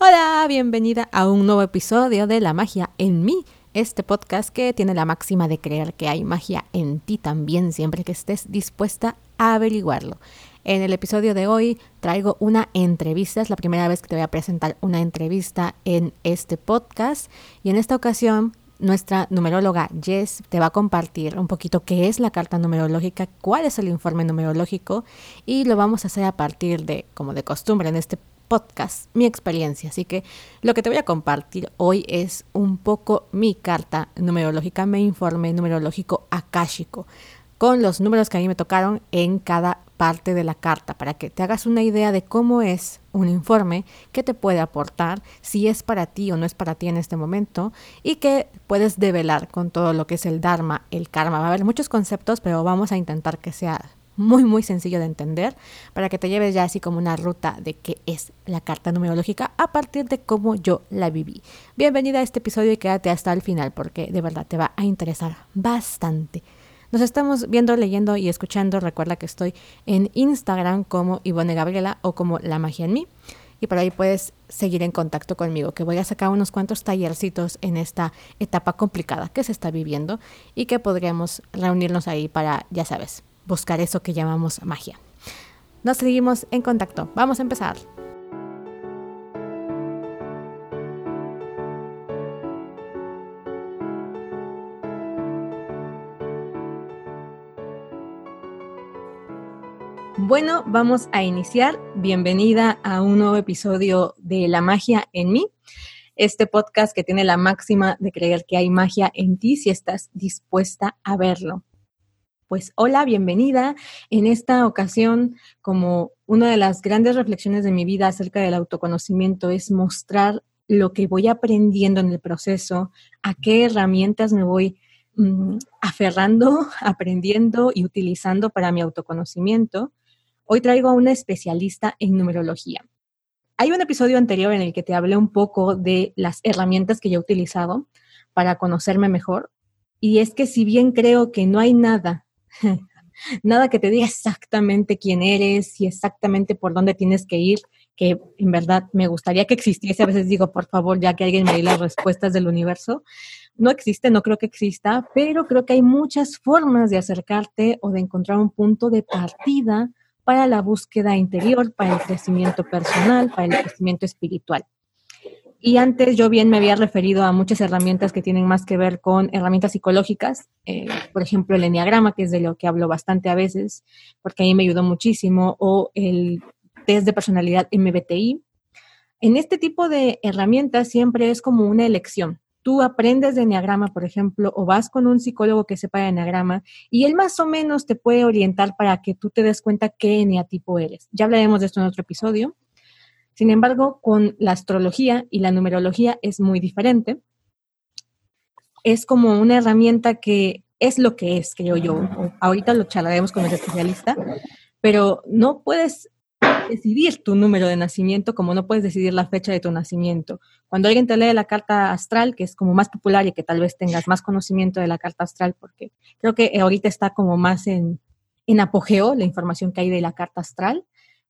Hola, bienvenida a un nuevo episodio de La magia en mí, este podcast que tiene la máxima de creer que hay magia en ti también siempre que estés dispuesta a averiguarlo. En el episodio de hoy traigo una entrevista, es la primera vez que te voy a presentar una entrevista en este podcast y en esta ocasión nuestra numeróloga Jess te va a compartir un poquito qué es la carta numerológica, cuál es el informe numerológico y lo vamos a hacer a partir de, como de costumbre en este podcast, mi experiencia. Así que lo que te voy a compartir hoy es un poco mi carta numerológica, mi informe numerológico akáshico, con los números que a mí me tocaron en cada parte de la carta, para que te hagas una idea de cómo es un informe que te puede aportar, si es para ti o no es para ti en este momento, y que puedes develar con todo lo que es el Dharma, el karma. Va a haber muchos conceptos, pero vamos a intentar que sea muy, muy sencillo de entender para que te lleves ya así como una ruta de qué es la carta numerológica a partir de cómo yo la viví. Bienvenida a este episodio y quédate hasta el final porque de verdad te va a interesar bastante. Nos estamos viendo, leyendo y escuchando. Recuerda que estoy en Instagram como Ivone Gabriela o como La Magia en mí. Y por ahí puedes seguir en contacto conmigo, que voy a sacar unos cuantos tallercitos en esta etapa complicada que se está viviendo y que podríamos reunirnos ahí para, ya sabes, buscar eso que llamamos magia. Nos seguimos en contacto. Vamos a empezar. Bueno, vamos a iniciar. Bienvenida a un nuevo episodio de La magia en mí. Este podcast que tiene la máxima de creer que hay magia en ti si estás dispuesta a verlo. Pues hola, bienvenida. En esta ocasión, como una de las grandes reflexiones de mi vida acerca del autoconocimiento es mostrar lo que voy aprendiendo en el proceso, a qué herramientas me voy mm, aferrando, aprendiendo y utilizando para mi autoconocimiento. Hoy traigo a una especialista en numerología. Hay un episodio anterior en el que te hablé un poco de las herramientas que yo he utilizado para conocerme mejor. Y es que si bien creo que no hay nada Nada que te diga exactamente quién eres y exactamente por dónde tienes que ir, que en verdad me gustaría que existiese. A veces digo, por favor, ya que alguien me dé las respuestas del universo. No existe, no creo que exista, pero creo que hay muchas formas de acercarte o de encontrar un punto de partida para la búsqueda interior, para el crecimiento personal, para el crecimiento espiritual. Y antes yo bien me había referido a muchas herramientas que tienen más que ver con herramientas psicológicas, eh, por ejemplo el enneagrama, que es de lo que hablo bastante a veces, porque a mí me ayudó muchísimo, o el test de personalidad MBTI. En este tipo de herramientas siempre es como una elección. Tú aprendes de enneagrama, por ejemplo, o vas con un psicólogo que sepa de enneagrama y él más o menos te puede orientar para que tú te des cuenta qué eneatipo eres. Ya hablaremos de esto en otro episodio. Sin embargo, con la astrología y la numerología es muy diferente. Es como una herramienta que es lo que es, creo yo. Ahorita lo charlaremos con el especialista, pero no puedes decidir tu número de nacimiento como no puedes decidir la fecha de tu nacimiento. Cuando alguien te lee la carta astral, que es como más popular y que tal vez tengas más conocimiento de la carta astral, porque creo que ahorita está como más en, en apogeo la información que hay de la carta astral,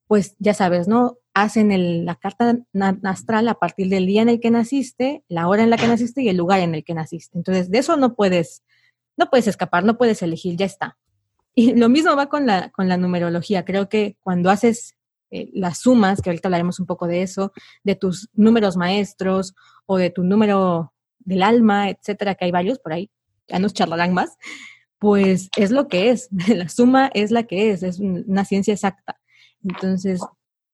pues ya sabes, ¿no? Hacen la carta astral a partir del día en el que naciste, la hora en la que naciste y el lugar en el que naciste. Entonces, de eso no puedes, no puedes escapar, no puedes elegir, ya está. Y lo mismo va con la, con la numerología. Creo que cuando haces eh, las sumas, que ahorita hablaremos un poco de eso, de tus números maestros o de tu número del alma, etcétera, que hay varios por ahí, ya nos charlarán más, pues es lo que es. La suma es la que es, es una ciencia exacta. Entonces,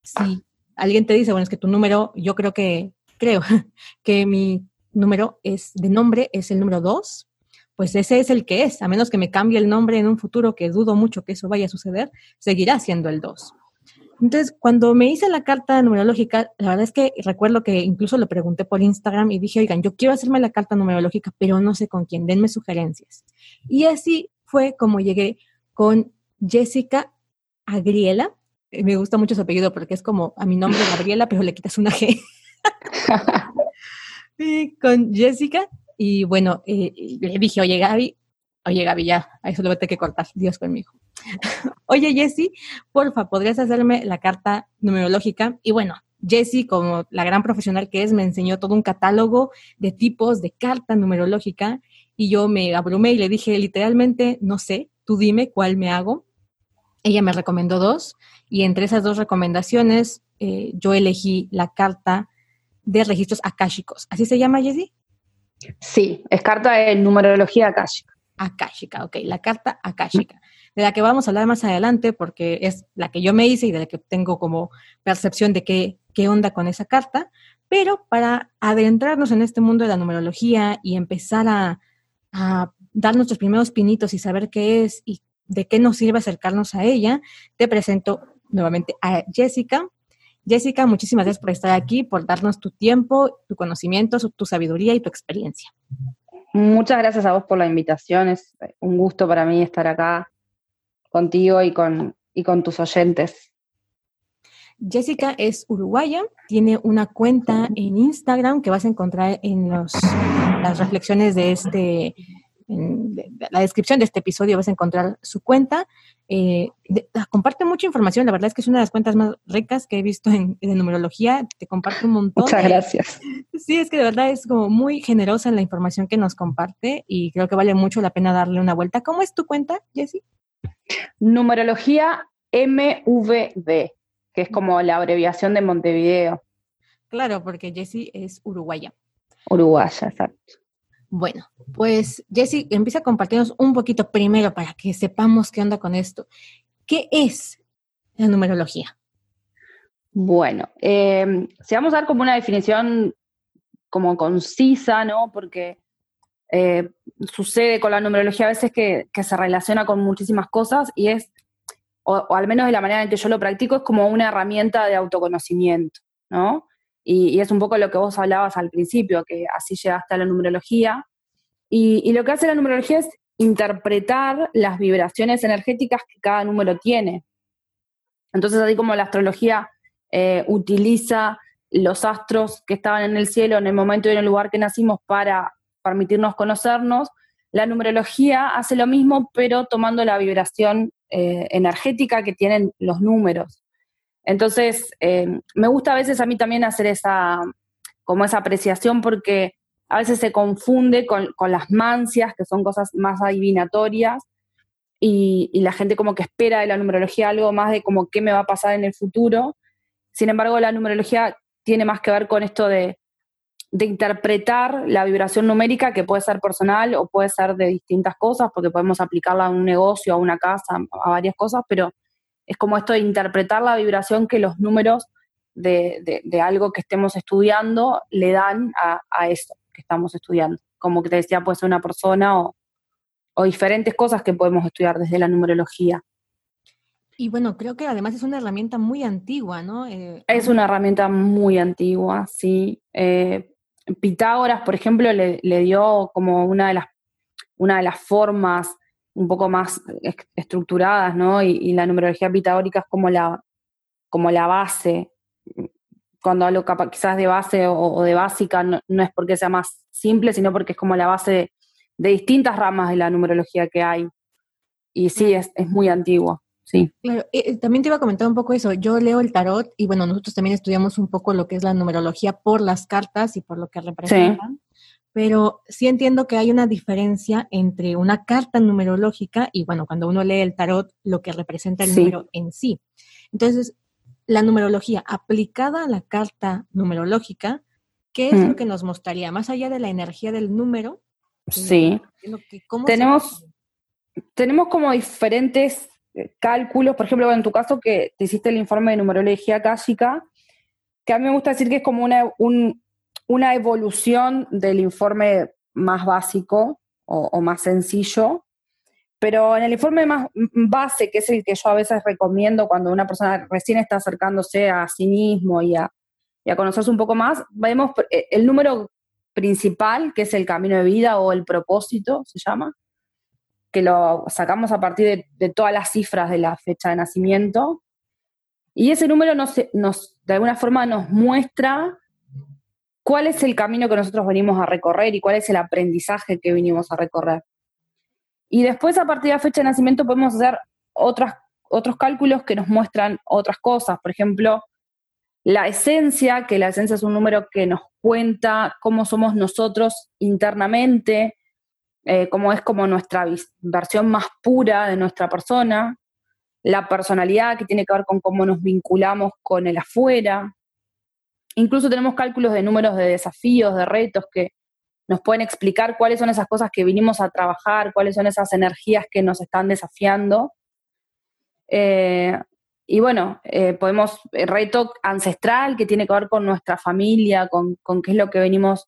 si alguien te dice, bueno, es que tu número, yo creo que, creo que mi número es de nombre es el número 2, pues ese es el que es, a menos que me cambie el nombre en un futuro, que dudo mucho que eso vaya a suceder, seguirá siendo el 2. Entonces, cuando me hice la carta numerológica, la verdad es que recuerdo que incluso le pregunté por Instagram y dije, oigan, yo quiero hacerme la carta numerológica, pero no sé con quién, denme sugerencias. Y así fue como llegué con Jessica Agriela, me gusta mucho su apellido porque es como a mi nombre Gabriela, pero le quitas una G. con Jessica. Y bueno, eh, le dije, oye Gaby, oye Gaby, ya, a eso lo voy a tener que cortar, Dios conmigo. oye Jessy, porfa, ¿podrías hacerme la carta numerológica? Y bueno, Jessie, como la gran profesional que es, me enseñó todo un catálogo de tipos de carta numerológica y yo me abrumé y le dije literalmente, no sé, tú dime cuál me hago. Ella me recomendó dos y entre esas dos recomendaciones eh, yo elegí la carta de registros akáshicos. ¿Así se llama, Jessie? Sí, es carta de numerología akáshica. Akáshica, ok, la carta akáshica, de la que vamos a hablar más adelante porque es la que yo me hice y de la que tengo como percepción de qué, qué onda con esa carta, pero para adentrarnos en este mundo de la numerología y empezar a, a dar nuestros primeros pinitos y saber qué es y de qué nos sirve acercarnos a ella, te presento nuevamente a Jessica. Jessica, muchísimas gracias por estar aquí, por darnos tu tiempo, tu conocimiento, tu sabiduría y tu experiencia. Muchas gracias a vos por la invitación. Es un gusto para mí estar acá contigo y con, y con tus oyentes. Jessica es uruguaya, tiene una cuenta en Instagram que vas a encontrar en los, las reflexiones de este, en la descripción de este episodio vas a encontrar su cuenta. Eh, ah, comparte mucha información, la verdad es que es una de las cuentas más ricas que he visto en, numerología, te comparte un montón. Muchas gracias. Sí, es que de verdad es como muy generosa en la información que nos comparte y creo que vale mucho la pena darle una vuelta. ¿Cómo es tu cuenta, Jessie? Numerología MVD, que es como la abreviación de Montevideo. Claro, porque Jessie es uruguaya. Uruguaya, exacto. Bueno, pues Jessy, empieza a compartirnos un poquito primero para que sepamos qué onda con esto. ¿Qué es la numerología? Bueno, eh, si vamos a dar como una definición como concisa, ¿no? Porque eh, sucede con la numerología a veces que, se relaciona con muchísimas cosas y es, o, al menos de la manera en que yo lo practico, es como una herramienta de autoconocimiento, ¿no? Y, es un poco lo que vos hablabas al principio, que así llegaste a la numerología. Y, lo que hace la numerología es interpretar las vibraciones energéticas que cada número tiene. Entonces, así como la astrología eh, utiliza los astros que estaban en el cielo en el momento y en el lugar que nacimos para permitirnos conocernos, la numerología hace lo mismo, pero tomando la vibración eh, energética que tienen los números. Entonces, eh, me gusta a veces a mí también hacer esa, como esa apreciación porque a veces se confunde con, las mancias, que son cosas más adivinatorias, y, la gente como que espera de la numerología algo más de como qué me va a pasar en el futuro. Sin embargo, la numerología tiene más que ver con esto de, de interpretar la vibración numérica, que puede ser personal o puede ser de distintas cosas, porque podemos aplicarla a un negocio, a una casa, a varias cosas, pero es como esto de interpretar la vibración que los números de, algo que estemos estudiando le dan a, a, eso que estamos estudiando. Como que te decía, puede ser una persona o, diferentes cosas que podemos estudiar desde la numerología. Y bueno, creo que además es una herramienta muy antigua, ¿no? Eh, es una herramienta muy antigua, sí. Eh, Pitágoras, por ejemplo, le, le, dio como una de las, una de las formas un poco más estructuradas, ¿no? Y, la numerología pitagórica es como la, como la base. Cuando hablo quizás de base o, de básica, no, es porque sea más simple, sino porque es como la base de, distintas ramas de la numerología que hay. Y sí, es, es muy antiguo. Sí. Claro, eh, eh, también te iba a comentar un poco eso. Yo leo el tarot y bueno, nosotros también estudiamos un poco lo que es la numerología por las cartas y por lo que representan pero sí entiendo que hay una diferencia entre una carta numerológica y, bueno, cuando uno lee el tarot, lo que representa el número en sí. Entonces, la numerología aplicada a la carta numerológica, ¿qué es lo que nos mostraría? Más allá de la energía del número. Sí. tenemos, tenemos como diferentes eh, cálculos, por ejemplo, en tu caso que te hiciste el informe de numerología clásica, que a mí me gusta decir que es como una, un, una evolución del informe más básico o, más sencillo, pero en el informe más base, que es el que yo a veces recomiendo cuando una persona recién está acercándose a sí mismo y a, conocerse un poco más, vemos eh, el número principal, que es el camino de vida o el propósito, se llama, que lo sacamos a partir de, de todas las cifras de la fecha de nacimiento. Y ese número nos, nos, de alguna forma nos muestra cuál es el camino que nosotros venimos a recorrer y cuál es el aprendizaje que vinimos a recorrer. Y después, a partir de la fecha de nacimiento, podemos hacer otras, otros cálculos que nos muestran otras cosas. Por ejemplo, la esencia, que la esencia es un número que nos cuenta cómo somos nosotros internamente, eh, cómo es como nuestra versión más pura de nuestra persona, la personalidad que tiene que ver con cómo nos vinculamos con el afuera. Incluso tenemos cálculos de números de desafíos, de retos que nos pueden explicar cuáles son esas cosas que vinimos a trabajar, cuáles son esas energías que nos están desafiando. Eh, y bueno, eh, podemos, reto ancestral que tiene que ver con nuestra familia, con, qué es lo que venimos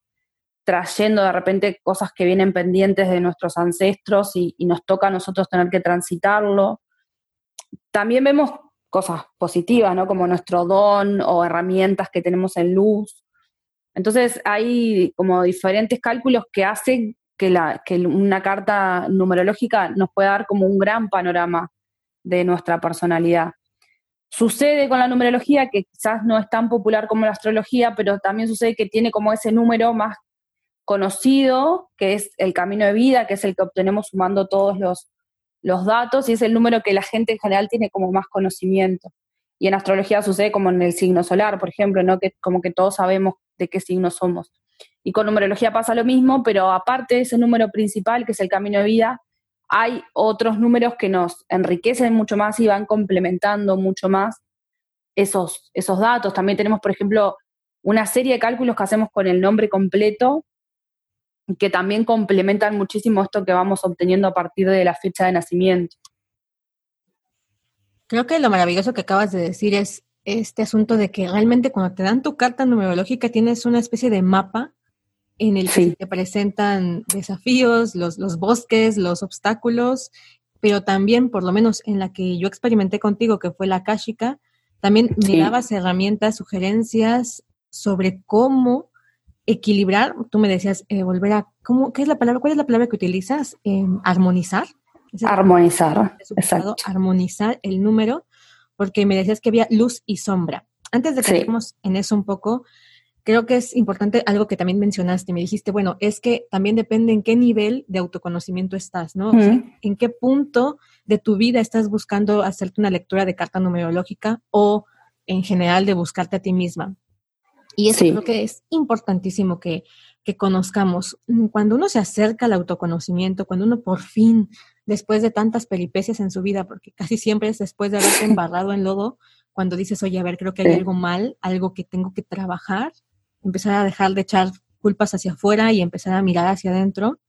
trayendo de repente cosas que vienen pendientes de nuestros ancestros y, nos toca a nosotros tener que transitarlo. También vemos cosas positivas, ¿no? Como nuestro don o herramientas que tenemos en luz. Entonces hay como diferentes cálculos que hacen que, la, que una carta numerológica nos pueda dar como un gran panorama de nuestra personalidad. Sucede con la numerología que quizás no es tan popular como la astrología, pero también sucede que tiene como ese número más conocido, que es el camino de vida, que es el que obtenemos sumando todos los, los datos, y es el número que la gente en general tiene como más conocimiento. Y en astrología sucede como en el signo solar, por ejemplo, ¿no? que como que todos sabemos de qué signo somos. Y con numerología pasa lo mismo, pero aparte de ese número principal, que es el camino de vida, hay otros números que nos enriquecen mucho más y van complementando mucho más esos, esos datos. También tenemos, por ejemplo, una serie de cálculos que hacemos con el nombre completo, que también complementan muchísimo esto que vamos obteniendo a partir de la fecha de nacimiento. Creo que lo maravilloso que acabas de decir es este asunto de que realmente cuando te dan tu carta numerológica tienes una especie de mapa en el que te presentan desafíos, los, los bosques, los obstáculos, pero también, por lo menos en la que yo experimenté contigo, que fue la Kashika, también me dabas herramientas, sugerencias sobre cómo equilibrar, tú me decías, eh, volver a, ¿cómo, ¿qué es la palabra? ¿Cuál es la palabra que utilizas? Em, armonizar. Armonizar, exacto. Armonizar el número, porque me decías que había luz y sombra. Antes de que entremos en eso un poco, creo que es importante algo que también mencionaste, me dijiste, bueno, es que también depende en qué nivel de autoconocimiento estás, ¿no? en qué punto de tu vida estás buscando hacerte una lectura de carta numerológica o en general de buscarte a ti misma. Y eso creo que es importantísimo que, que conozcamos. Cuando uno se acerca al autoconocimiento, cuando uno por fin, después de tantas peripecias en su vida, porque casi siempre es después de haberte embarrado en lodo, cuando dices, oye, a ver, creo que hay algo mal, algo que tengo que trabajar, empezar a dejar de echar culpas hacia afuera y empezar a mirar hacia adentro,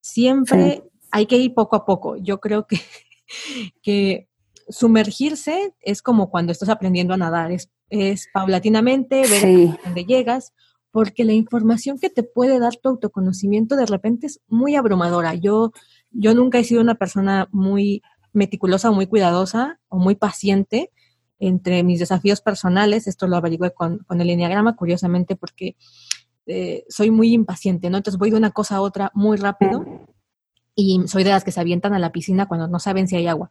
siempre hay que ir poco a poco. Yo creo que, que sumergirse es como cuando estás aprendiendo a nadar, es, es paulatinamente, ver dónde llegas, porque la información que te puede dar tu autoconocimiento de repente es muy abrumadora. Yo, yo nunca he sido una persona muy meticulosa muy cuidadosa o muy paciente entre mis desafíos personales, esto lo averigué con, el enneagrama, curiosamente, porque eh, soy muy impaciente, ¿no? Entonces voy de una cosa a otra muy rápido y soy de las que se avientan a la piscina cuando no saben si hay agua.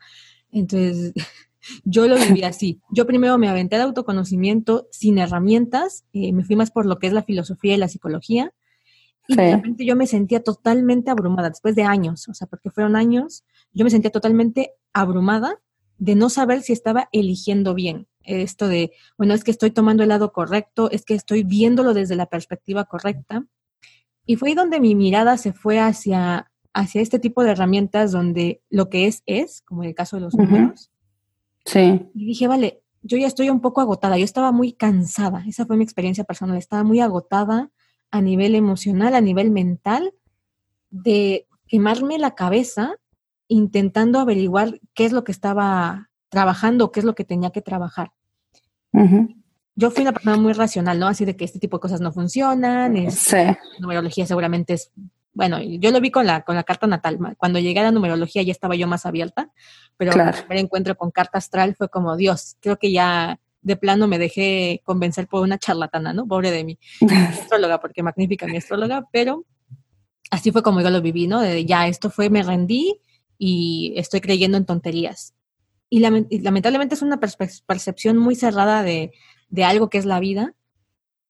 Entonces, yo lo viví así. Yo primero me aventé de autoconocimiento sin herramientas, eh, me fui más por lo que es la filosofía y la psicología, y de repente yo me sentía totalmente abrumada, después de años, o sea, porque fueron años, yo me sentía totalmente abrumada de no saber si estaba eligiendo bien. Esto de, bueno, es que estoy tomando el lado correcto, es que estoy viéndolo desde la perspectiva correcta. Y fue ahí donde mi mirada se fue hacia, hacia este tipo de herramientas donde lo que es es, como en el caso de los números. Sí. Y dije, vale, yo ya estoy un poco agotada, yo estaba muy cansada, esa fue mi experiencia personal, estaba muy agotada a nivel emocional, a nivel mental, de quemarme la cabeza intentando averiguar qué es lo que estaba trabajando, qué es lo que tenía que trabajar. Yo fui una persona muy racional, ¿no? Así de que este tipo de cosas no funcionan. Es, sí. Numerología seguramente es, bueno, yo lo vi con la, con la carta natal. Cuando llegué a la numerología ya estaba yo más abierta, pero el primer encuentro con carta astral fue como, Dios, creo que ya de plano me dejé convencer por una charlatana, ¿no? Pobre de mí. astróloga, porque magnífica mi astróloga, pero así fue como yo lo viví, ¿no? De ya, esto fue, me rendí, y estoy creyendo en tonterías. Y, lamentablemente es una percepción muy cerrada de, algo que es la vida.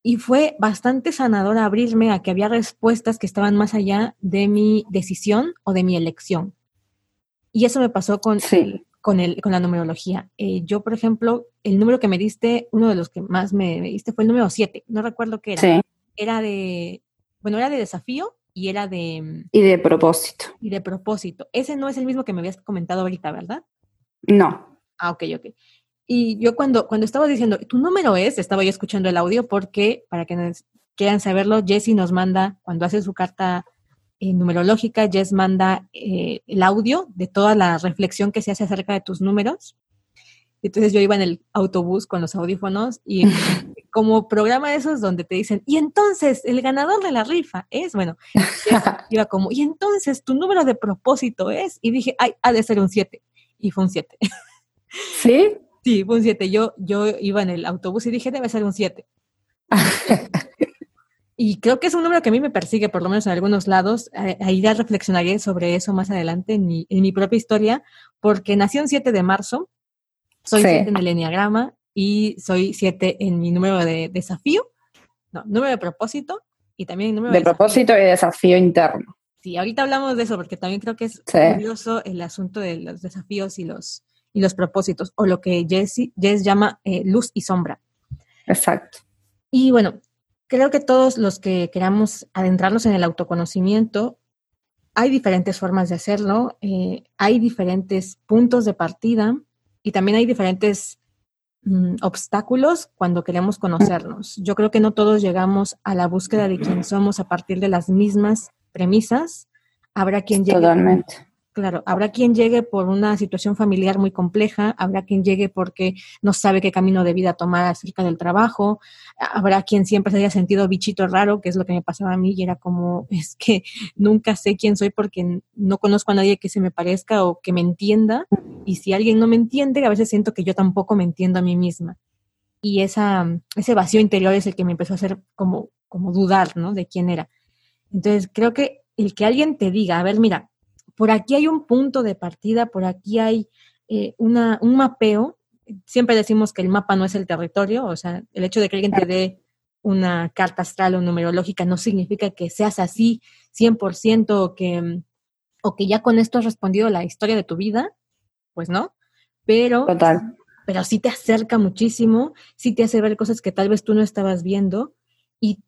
Y fue bastante sanador abrirme a que había respuestas que estaban más allá de mi decisión o de mi elección. Y eso me pasó con, con, el, con la numerología. Eh, yo, por ejemplo, el número que me diste, uno de los que más me, diste fue el número 7. No recuerdo qué era. Sí. Era de, bueno, era de desafío y era de... Y de propósito. Y de propósito. Ese no es el mismo que me habías comentado ahorita, ¿verdad? No. Ah, ok, ok. Y yo cuando, cuando estaba diciendo, tu número es, estaba yo escuchando el audio porque, para que quieran saberlo, Jessie nos manda, cuando hace su carta eh, numerológica, Jess manda eh, el audio de toda la reflexión que se hace acerca de tus números. Entonces yo iba en el autobús con los audífonos y como programa de esos donde te dicen, y entonces el ganador de la rifa es, bueno, iba como, y entonces tu número de propósito es, y dije, ay, ha de ser un 7, y fue un 7. ¿Sí? Sí, fue un 7. Yo, yo iba en el autobús y dije, debe ser un 7. y creo que es un número que a mí me persigue, por lo menos en algunos lados. Ahí ya reflexionaré sobre eso más adelante en mi, en mi propia historia, porque nací un 7 de marzo, soy 7 en el enneagrama y soy 7 en mi número de desafío, no, número de propósito y también número de, de propósito y desafío interno. Sí, ahorita hablamos de eso porque también creo que es curioso el asunto de los desafíos y los, y los propósitos, o lo que Jess, Jess llama eh, luz y sombra. Exacto. Y bueno, creo que todos los que queramos adentrarnos en el autoconocimiento, hay diferentes formas de hacerlo, eh, hay diferentes puntos de partida y también hay diferentes mm, obstáculos cuando queremos conocernos. Yo creo que no todos llegamos a la búsqueda de quién somos a partir de las mismas premisas. Habrá quien llegue. Totalmente. Claro, habrá quien llegue por una situación familiar muy compleja, habrá quien llegue porque no sabe qué camino de vida tomar acerca del trabajo, habrá quien siempre se haya sentido bichito raro, que es lo que me pasaba a mí, y era como, es que nunca sé quién soy porque no conozco a nadie que se me parezca o que me entienda, y si alguien no me entiende, a veces siento que yo tampoco me entiendo a mí misma. Y esa, ese vacío interior es el que me empezó a hacer como, como dudar, ¿no? De quién era. Entonces, creo que el que alguien te diga, a ver, mira, por aquí hay un punto de partida, por aquí hay eh, una, un mapeo. Siempre decimos que el mapa no es el territorio, o sea, el hecho de que alguien te dé una carta astral o numerológica no significa que seas así 100% o que, o que ya con esto has respondido la historia de tu vida, pues no, pero, Total. pero sí te acerca muchísimo, sí te hace ver cosas que tal vez tú no estabas viendo y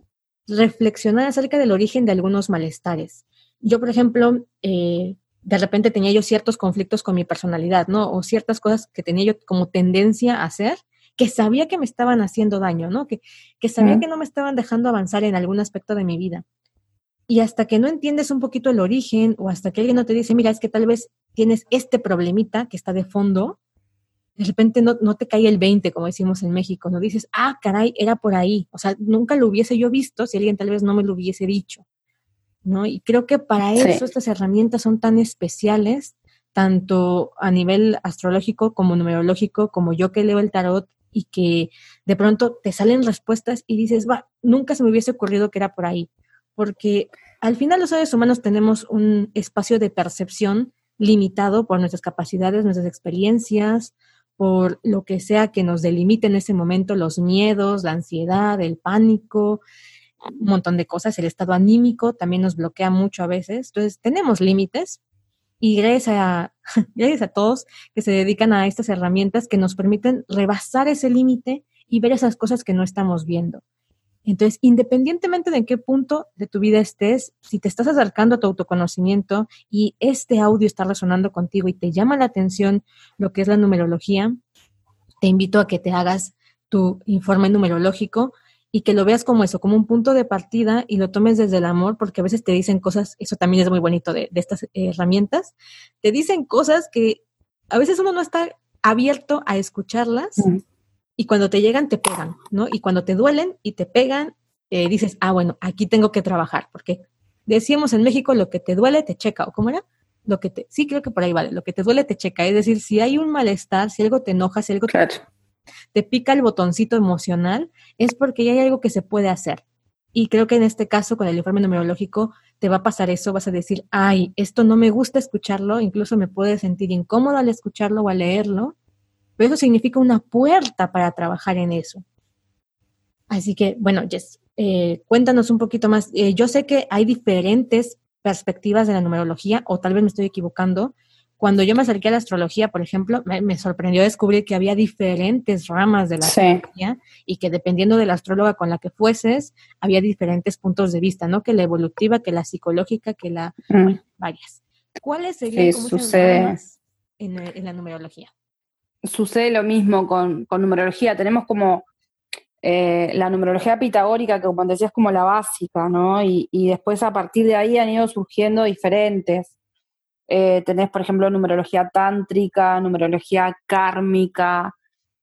reflexionar acerca del origen de algunos malestares. Yo, por ejemplo, eh, de repente tenía yo ciertos conflictos con mi personalidad, ¿no? O ciertas cosas que tenía yo como tendencia a hacer, que sabía que me estaban haciendo daño, ¿no? Que, que sabía que no me estaban dejando avanzar en algún aspecto de mi vida. Y hasta que no entiendes un poquito el origen o hasta que alguien no te dice, mira, es que tal vez tienes este problemita que está de fondo, de repente no, no, te cae el 20, como decimos en México, no dices, ah, caray, era por ahí. O sea, nunca lo hubiese yo visto si alguien tal vez no me lo hubiese dicho. ¿No? Y creo que para eso estas herramientas son tan especiales, tanto a nivel astrológico como numerológico, como yo que leo el tarot y que de pronto te salen respuestas y dices, va, nunca se me hubiese ocurrido que era por ahí, porque al final los seres humanos tenemos un espacio de percepción limitado por nuestras capacidades, nuestras experiencias, por lo que sea que nos delimite en ese momento, los miedos, la ansiedad, el pánico, un montón de cosas, el estado anímico también nos bloquea mucho a veces, entonces tenemos límites y gracias a, gracias a todos que se dedican a estas herramientas que nos permiten rebasar ese límite y ver esas cosas que no estamos viendo. Entonces, independientemente de en qué punto de tu vida estés, si te estás acercando a tu autoconocimiento y este audio está resonando contigo y te llama la atención lo que es la numerología, te invito a que te hagas tu informe numerológico y que lo veas como eso, como un punto de partida y lo tomes desde el amor, porque a veces te dicen cosas, eso también es muy bonito de, estas herramientas, te dicen cosas que a veces uno no está abierto a escucharlas y cuando te llegan te pegan, ¿no? Y cuando te duelen y te pegan, eh, dices, ah, bueno, aquí tengo que trabajar, porque decíamos en México, lo que te duele te checa, ¿o cómo era? Lo que te, sí, creo que por ahí vale, lo que te duele te checa, es decir, si hay un malestar, si algo te enoja, si algo claro te pica el botoncito emocional, es porque ya hay algo que se puede hacer. Y creo que en este caso, con el informe numerológico, te va a pasar eso, vas a decir, ay, esto no me gusta escucharlo, incluso me puede sentir incómodo al escucharlo o al leerlo, pero eso significa una puerta para trabajar en eso. Así que, bueno, Jess, eh, cuéntanos un poquito más. Eh, yo sé que hay diferentes perspectivas de la numerología, o tal vez me estoy equivocando, cuando yo me acerqué a la astrología, por ejemplo, me, sorprendió descubrir que había diferentes ramas de la astrología y que dependiendo de la astróloga con la que fueses, había diferentes puntos de vista, ¿no? Que la evolutiva, que la psicológica, que la... Mm. varias. ¿Cuáles serían sí, sucede. En, en, la numerología? Sucede lo mismo con, con numerología. Tenemos como eh, la numerología pitagórica, que como decías, es como la básica, ¿no? Y, después a partir de ahí han ido surgiendo diferentes. Eh, tenés, por ejemplo, numerología tántrica, numerología kármica,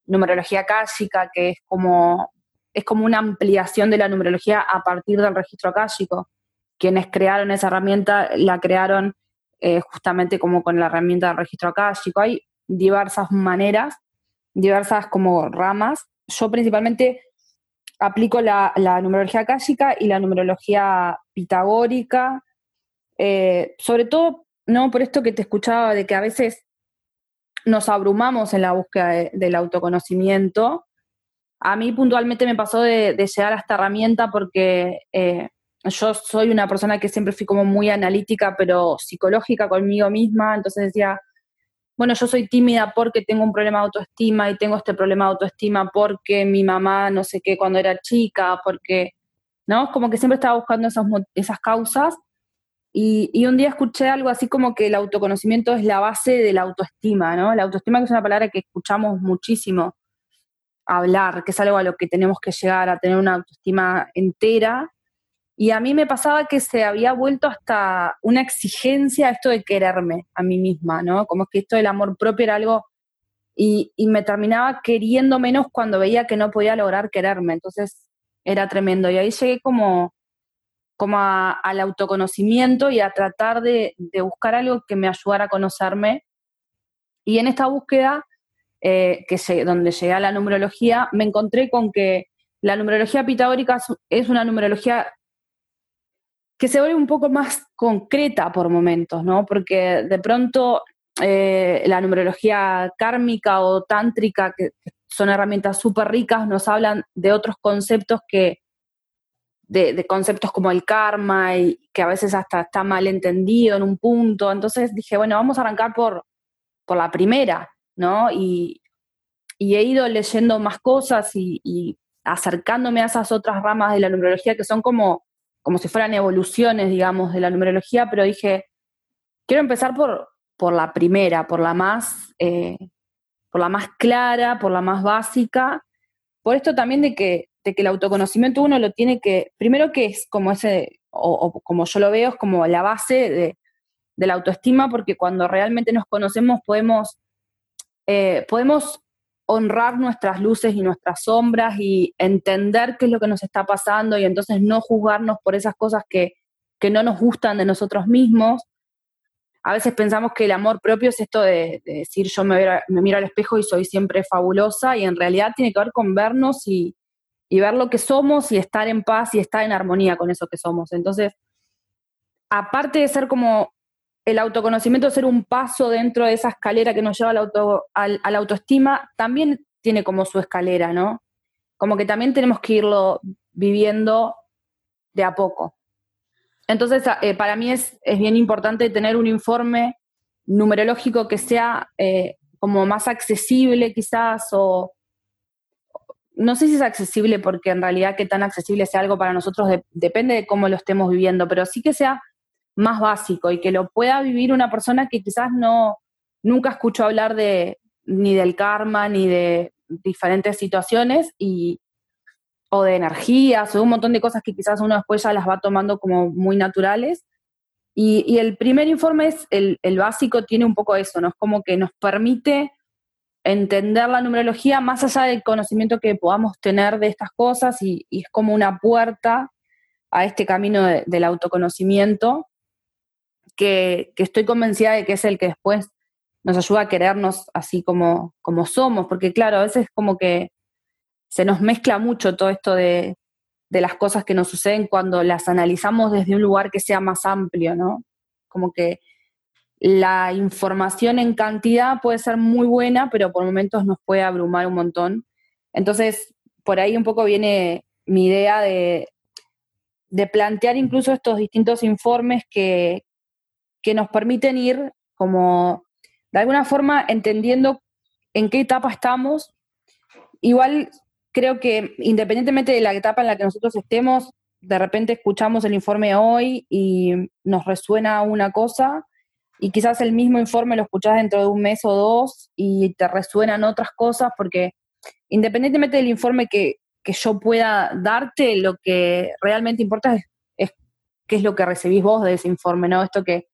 numerología káshica, que es como, es como una ampliación de la numerología a partir del registro akáshico. Quienes crearon esa herramienta la crearon eh, justamente como con la herramienta del registro akáshico. Hay diversas maneras, diversas como ramas. Yo principalmente aplico la, numerología clásica y la numerología pitagórica, eh, sobre todo, no por esto que te escuchaba de que a veces nos abrumamos en la búsqueda del autoconocimiento. A mí puntualmente me pasó de, llegar a esta herramienta porque eh, yo soy una persona que siempre fui como muy analítica, pero psicológica conmigo misma, entonces decía, bueno, yo soy tímida porque tengo un problema de autoestima y tengo este problema de autoestima porque mi mamá no sé qué cuando era chica, porque, ¿no? Como que siempre estaba buscando esas, esas causas. Y, y, un día escuché algo así como que el autoconocimiento es la base de la autoestima, ¿no? La autoestima que es una palabra que escuchamos muchísimo hablar, que es algo a lo que tenemos que llegar a tener una autoestima entera y a mí me pasaba que se había vuelto hasta una exigencia esto de quererme a mí misma, ¿no? Como que esto del amor propio era algo... Y, me terminaba queriendo menos cuando veía que no podía lograr quererme. Entonces era tremendo. Y ahí llegué como, como al autoconocimiento y a tratar de, buscar algo que me ayudara a conocerme. Y en esta búsqueda, eh, que donde llegué a la numerología, me encontré con que la numerología pitagórica es una numerología que se vuelve un poco más concreta por momentos, ¿no? Porque de pronto eh, la numerología kármica o tántrica, que, son herramientas súper ricas, nos hablan de otros conceptos que, de, conceptos como el karma y que a veces hasta está mal entendido en un punto. Entonces dije, bueno, vamos a arrancar por, por la primera, ¿no? Y, he ido leyendo más cosas y, acercándome a esas otras ramas de la numerología que son como como si fueran evoluciones, digamos, de la numerología, pero dije, quiero empezar por, por la primera, por la más, eh, por la más clara, por la más básica, por esto también de que, de que el autoconocimiento uno lo tiene que, primero que es como ese, o, como yo lo veo, es como la base de, la autoestima, porque cuando realmente nos conocemos podemos, eh, podemos honrar nuestras luces y nuestras sombras y entender qué es lo que nos está pasando y entonces no juzgarnos por esas cosas que, no nos gustan de nosotros mismos. A veces pensamos que el amor propio es esto de, decir yo me, me, miro al espejo y soy siempre fabulosa y en realidad tiene que ver con vernos y, y ver lo que somos y estar en paz y estar en armonía con eso que somos. Entonces, aparte de ser como el autoconocimiento ser un paso dentro de esa escalera que nos lleva al auto, a la autoestima, también tiene como su escalera, ¿no? Como que también tenemos que irlo viviendo de a poco. Entonces, eh, para mí es, bien importante tener un informe numerológico que sea eh, como más accesible quizás o no sé si es accesible porque en realidad qué tan accesible sea algo para nosotros depende de cómo lo estemos viviendo, pero sí que sea más básico y que lo pueda vivir una persona que quizás no, nunca escuchó hablar de ni del karma ni de diferentes situaciones y, o de energías o un montón de cosas que quizás uno después ya las va tomando como muy naturales. Y, el primer informe es, el, básico tiene un poco eso, ¿no? Es como que nos permite entender la numerología más allá del conocimiento que podamos tener de estas cosas y, es como una puerta a este camino del autoconocimiento que, estoy convencida de que es el que después nos ayuda a querernos así como, como somos, porque claro, a veces como que se nos mezcla mucho todo esto de, las cosas que nos suceden cuando las analizamos desde un lugar que sea más amplio, ¿no? Como que la información en cantidad puede ser muy buena, pero por momentos nos puede abrumar un montón. Entonces, por ahí un poco viene mi idea de, de plantear incluso estos distintos informes que, que nos permiten ir como de alguna forma entendiendo en qué etapa estamos. Igual creo que independientemente de la etapa en la que nosotros estemos, de repente escuchamos el informe hoy y nos resuena una cosa y quizás el mismo informe lo escuchás dentro de un mes o dos y te resuenan otras cosas porque independientemente del informe que, yo pueda darte, lo que realmente importa es, qué es lo que recibís vos de ese informe, ¿no? Esto que,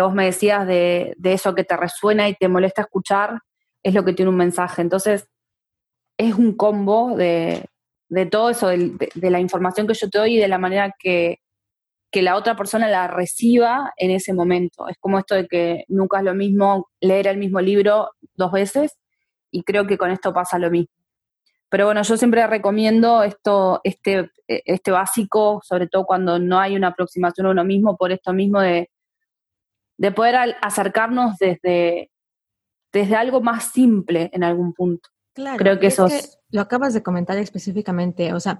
vos me decías de, eso que te resuena y te molesta escuchar, es lo que tiene un mensaje. Entonces, es un combo de, todo eso, de, la información que yo te doy y de la manera que, que la otra persona la reciba en ese momento. Es como esto de que nunca es lo mismo leer el mismo libro dos veces y creo que con esto pasa lo mismo. Pero bueno, yo siempre recomiendo esto, este, este básico, sobre todo cuando no hay una aproximación a uno mismo, por esto mismo de, de poder acercarnos desde, desde algo más simple en algún punto. Claro, creo que eso lo acabas de comentar específicamente, o sea,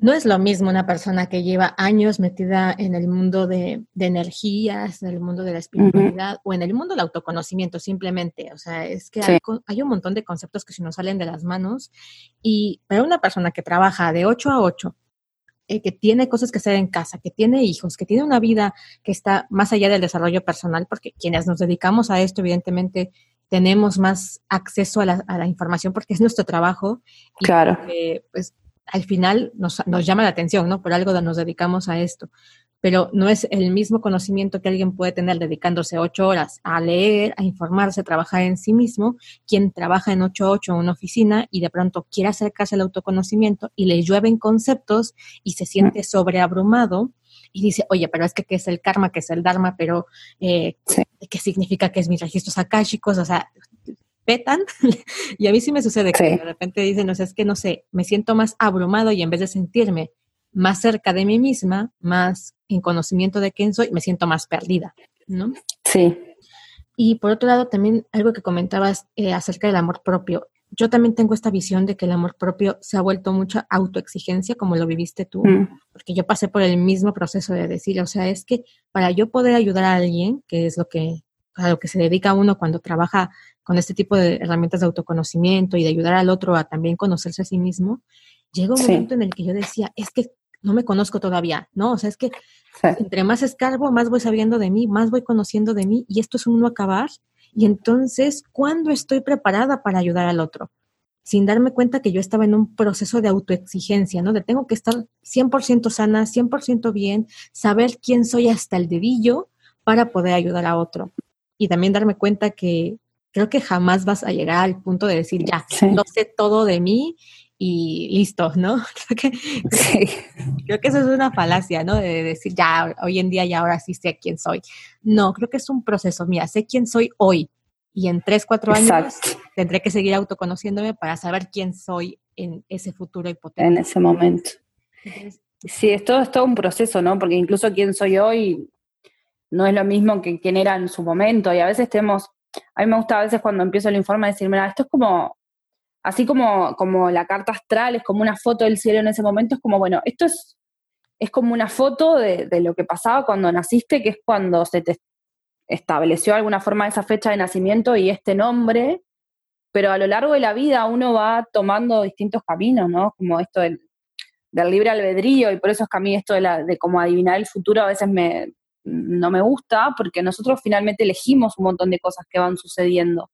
no es lo mismo una persona que lleva años metida en el mundo de, energías, en el mundo de la espiritualidad o en el mundo del autoconocimiento simplemente. O sea, es que hay, un montón de conceptos que se nos salen de las manos y para una persona que trabaja de 8 a 8, eh, que tiene cosas que hacer en casa, que tiene hijos, que tiene una vida que está más allá del desarrollo personal, porque quienes nos dedicamos a esto, evidentemente, tenemos más acceso a la, información porque es nuestro trabajo. Y claro. pues al final nos, nos, llama la atención, ¿no? Por algo nos dedicamos a esto. Pero no es el mismo conocimiento que alguien puede tener dedicándose ocho horas a leer, a informarse, a trabajar en sí mismo, quien trabaja en ocho a ocho en una oficina y de pronto quiere acercarse al autoconocimiento y le llueven conceptos y se siente sobreabrumado y dice, oye, pero es que qué es el karma, qué es el dharma, pero eh, qué significa que es mis registros akáshicos, o sea, petan. y a mí sí me sucede que de repente dicen, no sé, es que no sé, me siento más abrumado y en vez de sentirme más cerca de mí misma, más en conocimiento de quién soy, me siento más perdida, ¿no? Sí. Y por otro lado, también algo que comentabas eh, acerca del amor propio. Yo también tengo esta visión de que el amor propio se ha vuelto mucha autoexigencia, como lo viviste tú, mm. porque yo pasé por el mismo proceso de decir, o sea, es que para yo poder ayudar a alguien, que es lo que a lo que se dedica uno cuando trabaja con este tipo de herramientas de autoconocimiento y de ayudar al otro a también conocerse a sí mismo, llega un momento en el que yo decía, es que no me conozco todavía, ¿no? O sea, es que entre más escarbo, más voy sabiendo de mí, más voy conociendo de mí y esto es un no acabar. Y entonces, ¿cuándo estoy preparada para ayudar al otro? Sin darme cuenta que yo estaba en un proceso de autoexigencia, ¿no? De tengo que estar 100% sana, 100% bien, saber quién soy hasta el dedillo para poder ayudar a otro. Y también darme cuenta que creo que jamás vas a llegar al punto de decir, ya, no sé todo de mí y listo, ¿no? Creo que, creo que eso es una falacia, ¿no? De decir, ya, hoy en día ya ahora sí sé quién soy. No, creo que es un proceso. Mira, sé quién soy hoy y en tres, cuatro años tendré que seguir autoconociéndome para saber quién soy en ese futuro hipotético. En ese momento. sí, esto es todo un proceso, ¿no? Porque incluso quién soy hoy no es lo mismo que quién era en su momento y a veces tenemos a mí me gusta a veces cuando empiezo el informe decir, mira, esto es como, así como, como la carta astral, es como una foto del cielo en ese momento, es como, bueno, esto es, es como una foto de, lo que pasaba cuando naciste, que es cuando se te estableció alguna forma esa fecha de nacimiento y este nombre, pero a lo largo de la vida uno va tomando distintos caminos, ¿no? Como esto del, libre albedrío, y por eso es que a mí esto de, la, de como adivinar el futuro a veces me, no me gusta porque nosotros finalmente elegimos un montón de cosas que van sucediendo.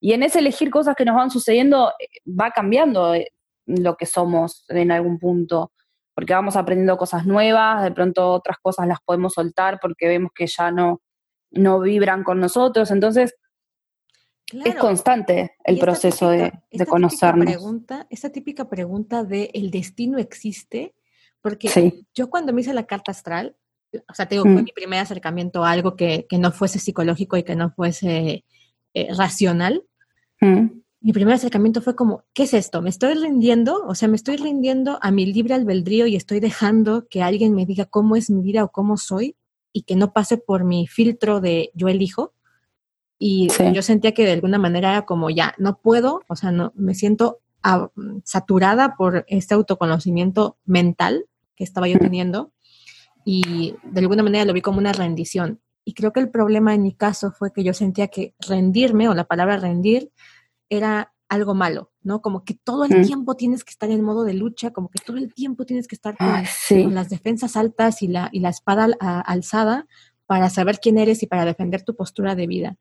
Y en ese elegir cosas que nos van sucediendo eh, va cambiando eh, lo que somos en algún punto, porque vamos aprendiendo cosas nuevas, de pronto otras cosas las podemos soltar porque vemos que ya no, no vibran con nosotros. Entonces, es constante el proceso de, de conocernos. Pregunta, esta típica pregunta de ¿el destino existe? Porque yo cuando me hice la carta astral, o sea, tengo mm. mi primer acercamiento a algo que, no fuese psicológico y que no fuese eh, racional. Mm. Mi primer acercamiento fue como, ¿qué es esto? ¿Me estoy rindiendo? O sea, me estoy rindiendo a mi libre albedrío y estoy dejando que alguien me diga cómo es mi vida o cómo soy y que no pase por mi filtro de yo elijo. Y yo sentía que de alguna manera era como, ya, no puedo, o sea, no, me siento ah, saturada por este autoconocimiento mental que estaba yo mm. teniendo y de alguna manera lo vi como una rendición. y creo que el problema en mi caso fue que yo sentía que rendirme o la palabra rendir era algo malo, ¿no? Como que todo el mm. tiempo tienes que estar en modo de lucha, como que todo el tiempo tienes que estar con, las defensas altas y la, y la espada alzada para saber quién eres y para defender tu postura de vida.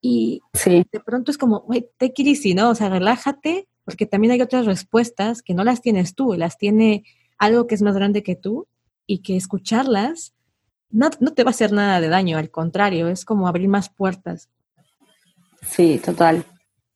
Y de pronto es como, güey, te it ¿no? O sea, relájate, porque también hay otras respuestas que no las tienes tú, las tiene algo que es más grande que tú y que escucharlas no, no te va a hacer nada de daño, al contrario, es como abrir más puertas. Sí, total.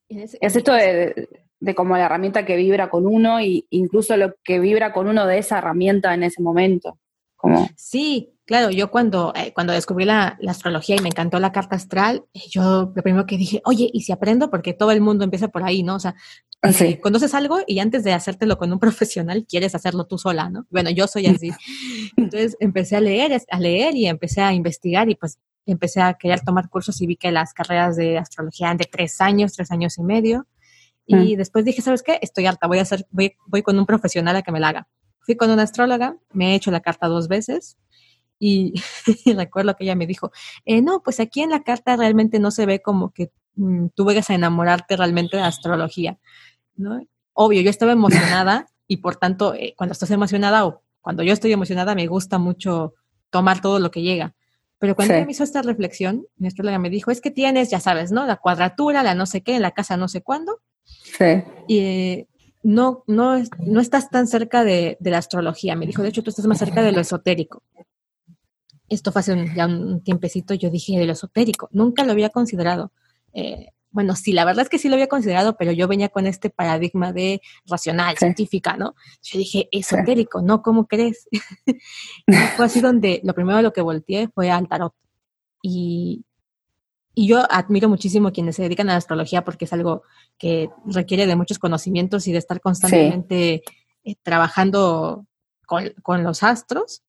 Es esto de, como la herramienta que vibra con uno e incluso lo que vibra con uno de esa herramienta en ese momento. Como... Sí, claro, yo cuando, eh, cuando descubrí la, astrología y me encantó la carta astral, eh, yo lo primero que dije, oye, ¿y si aprendo? Porque todo el mundo empieza por ahí, ¿no? O sea, eh, conoces algo y antes de hacértelo con un profesional, quieres hacerlo tú sola, ¿no? Bueno, yo soy así. Entonces empecé a leer, a leer y empecé a investigar y pues empecé a querer tomar cursos y vi que las carreras de astrología eran de tres años, tres años y medio. Y mm. después dije, ¿sabes qué? Estoy harta, voy a hacer, voy, voy con un profesional a que me la haga. Fui con una astróloga, me he hecho la carta dos veces y, recuerdo que ella me dijo, eh, no, pues aquí en la carta realmente no se ve como que mm, tú vayas a enamorarte realmente de astrología, ¿no? Obvio, yo estaba emocionada y por tanto, eh, cuando estás emocionada o cuando yo estoy emocionada, me gusta mucho tomar todo lo que llega. Pero cuando ella me hizo esta reflexión, mi astróloga me dijo, es que tienes, ya sabes, ¿no? La cuadratura, la no sé qué, en la casa no sé cuándo. Sí. Y eh, no, no, no estás tan cerca de, de, la astrología. Me dijo, de hecho, tú estás más cerca de lo esotérico. Esto fue hace ya un tiempecito, yo dije de lo esotérico. Nunca lo había considerado. Eh, bueno, sí, la verdad es que sí lo había considerado, pero yo venía con este paradigma de racional, científica, ¿no? Yo dije, esotérico, ¿no? ¿Cómo crees? y fue así donde lo primero lo que volteé fue al tarot. Y, y yo admiro muchísimo a quienes se dedican a la astrología porque es algo que requiere de muchos conocimientos y de estar constantemente eh, trabajando con, con, los astros.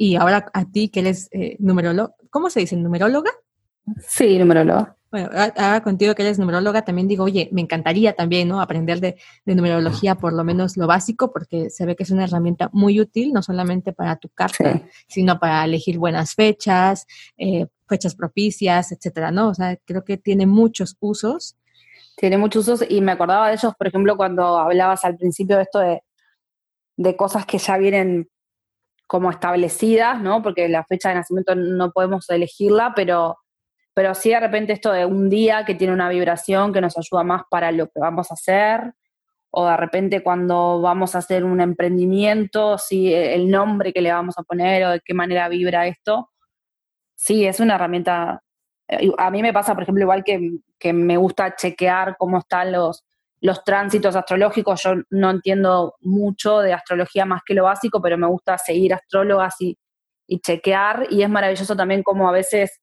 Y ahora a ti que eres eh, numerólogo, ¿cómo se dice? ¿Numeróloga? Sí, numeróloga. Bueno, ahora contigo que eres numeróloga, también digo, oye, me encantaría también, ¿no? Aprender de, numerología, por lo menos lo básico, porque se ve que es una herramienta muy útil, no solamente para tu carta, sino para elegir buenas fechas, eh, fechas propicias, etcétera, ¿no? O sea, creo que tiene muchos usos. Tiene muchos usos y me acordaba de ellos, por ejemplo, cuando hablabas al principio de esto de, de cosas que ya vienen como establecidas, ¿no? Porque la fecha de nacimiento no podemos elegirla, pero pero sí de repente esto de un día que tiene una vibración que nos ayuda más para lo que vamos a hacer, o de repente cuando vamos a hacer un emprendimiento, sí, el nombre que le vamos a poner o de qué manera vibra esto, sí, es una herramienta. Eh, a mí me pasa, por ejemplo, igual que, que me gusta chequear cómo están los, los tránsitos astrológicos. Yo no entiendo mucho de astrología más que lo básico, pero me gusta seguir astrólogas y, chequear. Y es maravilloso también como a veces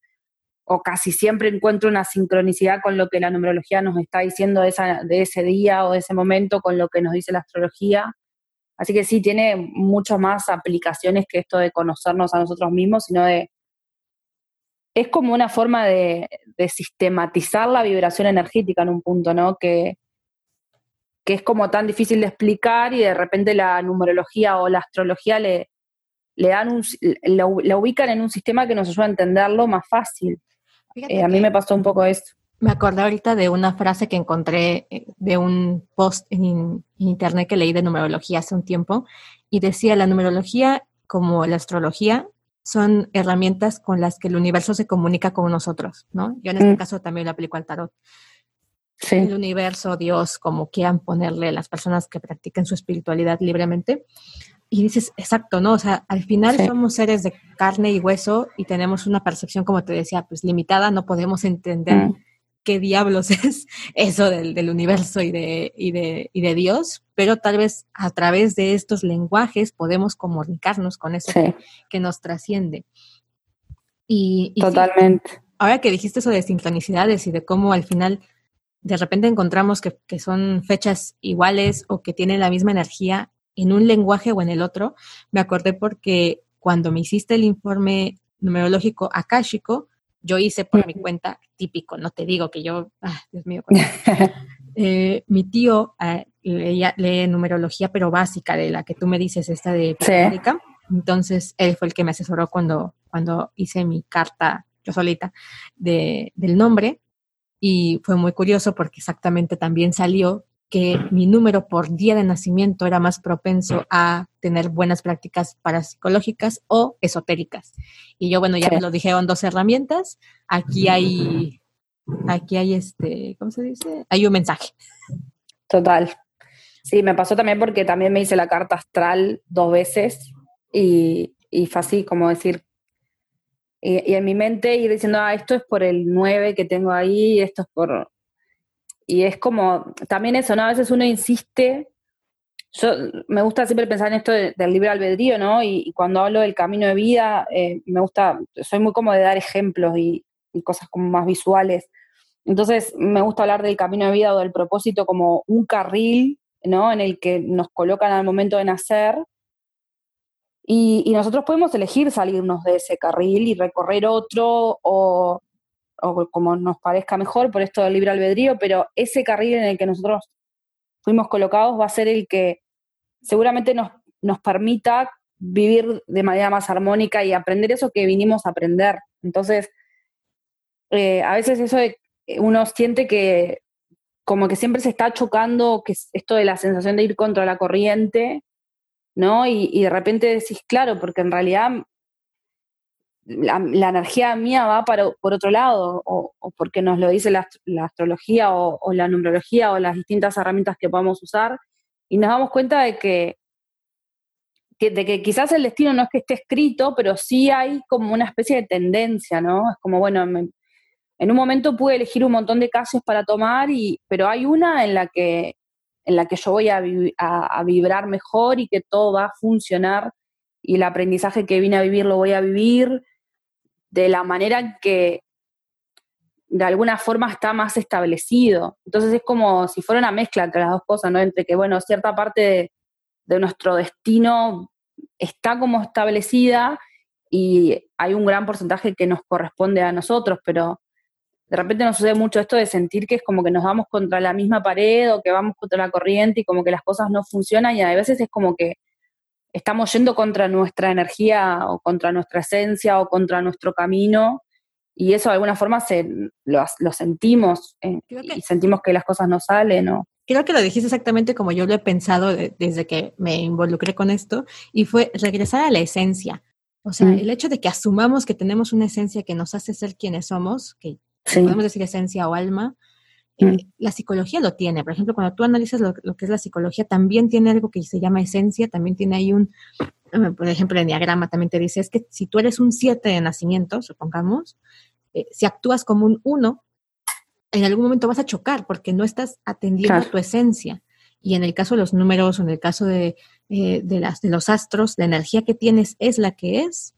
o casi siempre encuentro una sincronicidad con lo que la numerología nos está diciendo de, ese día o de ese momento, con lo que nos dice la astrología. Así que sí, tiene mucho más aplicaciones que esto de conocernos a nosotros mismos, sino de... Es como una forma de, sistematizar la vibración energética en un punto, ¿no? Que, que es como tan difícil de explicar y de repente la numerología o la astrología le, le dan un, la ubican en un sistema que nos ayuda a entenderlo más fácil. Eh, a mí me pasó un poco esto. Me acordé ahorita de una frase que encontré eh, de un post en, internet que leí de numerología hace un tiempo y decía la numerología como la astrología son herramientas con las que el universo se comunica con nosotros, ¿no? Yo en este mm. caso también lo aplico al tarot. Sí. El universo, Dios, como quieran ponerle las personas que practiquen su espiritualidad libremente, y dices, exacto, ¿no? O sea, al final somos seres de carne y hueso y tenemos una percepción, como te decía, pues limitada, no podemos entender mm. qué diablos es eso del, del universo y de, y, de, y de, Dios, pero tal vez a través de estos lenguajes podemos comunicarnos con eso que, nos trasciende. Y, Totalmente. ahora que dijiste eso de sincronicidades y de cómo al final de repente encontramos que, que son fechas iguales o que tienen la misma energía, en un lenguaje o en el otro, me acordé porque cuando me hiciste el informe numerológico akáshico, yo hice por mi cuenta típico, no te digo que yo, ah, Dios mío, eh, mi tío eh, lee numerología, pero básica, de la que tú me dices, esta de América. Entonces, él fue el que me asesoró cuando cuando hice mi carta yo solita de, del nombre y fue muy curioso porque exactamente también salió que mi número por día de nacimiento era más propenso a tener buenas prácticas parapsicológicas o esotéricas. Y yo, bueno, ya me lo dijeron dos herramientas. Aquí hay, aquí hay este, ¿cómo se dice? Hay un mensaje. Total. Sí, me pasó también porque también me hice la carta astral dos veces y, y fue así como decir, y, en mi mente ir diciendo, ah, esto es por el 9 que tengo ahí, esto es por... Y es como, también eso, ¿no? A veces uno insiste, yo me gusta siempre pensar en esto del libre albedrío, ¿no? Y, cuando hablo del camino de vida, eh, me gusta, soy muy como de dar ejemplos y, y cosas como más visuales. Entonces, me gusta hablar del camino de vida o del propósito como un carril, ¿no? En el que nos colocan al momento de nacer y, nosotros podemos elegir salirnos de ese carril y recorrer otro o, como nos parezca mejor por esto del libre albedrío, pero ese carril en el que nosotros fuimos colocados va a ser el que seguramente nos, nos permita vivir de manera más armónica y aprender eso que vinimos a aprender. Entonces, eh, a veces eso de, uno siente que como que siempre se está chocando, que esto de la sensación de ir contra la corriente, ¿no? Y, de repente decís, claro, porque en realidad la, energía mía va para, por otro lado, o, porque nos lo dice la, astrología o, la numerología o las distintas herramientas que podamos usar, y nos damos cuenta de que, de que quizás el destino no es que esté escrito, pero sí hay como una especie de tendencia, ¿no? Es como, bueno, en un momento pude elegir un montón de casos para tomar, y, pero hay una en la que en la que yo voy a, vibrar mejor y que todo va a funcionar y el aprendizaje que vine a vivir lo voy a vivir de la manera que de alguna forma está más establecido. Entonces es como si fuera una mezcla entre las dos cosas, ¿no? Entre que, bueno, cierta parte de nuestro destino está como establecida y hay un gran porcentaje que nos corresponde a nosotros, pero de repente nos sucede mucho esto de sentir que es como que nos vamos contra la misma pared o que vamos contra la corriente y como que las cosas no funcionan y a veces es como que estamos yendo contra nuestra energía o contra nuestra esencia o contra nuestro camino y eso de alguna forma se, lo, sentimos eh, y sentimos que las cosas no salen. ¿no? Creo que lo dijiste exactamente como yo lo he pensado desde que me involucré con esto y fue regresar a la esencia. O sea, mm. el hecho de que asumamos que tenemos una esencia que nos hace ser quienes somos, que podemos decir esencia o alma, eh, mm. la psicología lo tiene. Por ejemplo, cuando tú analizas lo, que es la psicología, también tiene algo que se llama esencia, también tiene ahí un, eh, por ejemplo, el enneagrama también te dice, es que si tú eres un 7 de nacimiento, supongamos, eh, si actúas como un 1, en algún momento vas a chocar porque no estás atendiendo tu esencia. Y en el caso de los números o en el caso de, de, las, de los astros, la energía que tienes es la que es,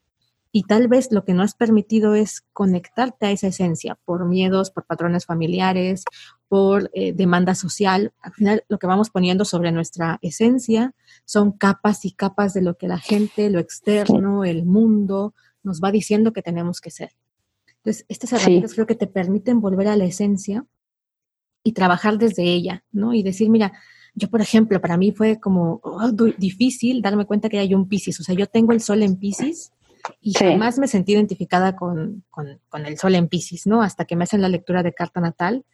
y tal vez lo que no has permitido es conectarte a esa esencia por miedos, por patrones familiares, por eh, demanda social. Al final lo que vamos poniendo sobre nuestra esencia son capas y capas de lo que la gente, lo externo, el mundo nos va diciendo que tenemos que ser. Entonces, estas herramientas creo que te permiten volver a la esencia y trabajar desde ella, ¿no? Y decir, mira, yo, por ejemplo, para mí fue como oh, difícil darme cuenta que hay un Pisces. O sea, yo tengo el sol en Pisces y jamás me sentí identificada con, el sol en Pisces, ¿no? Hasta que me hacen la lectura de carta natal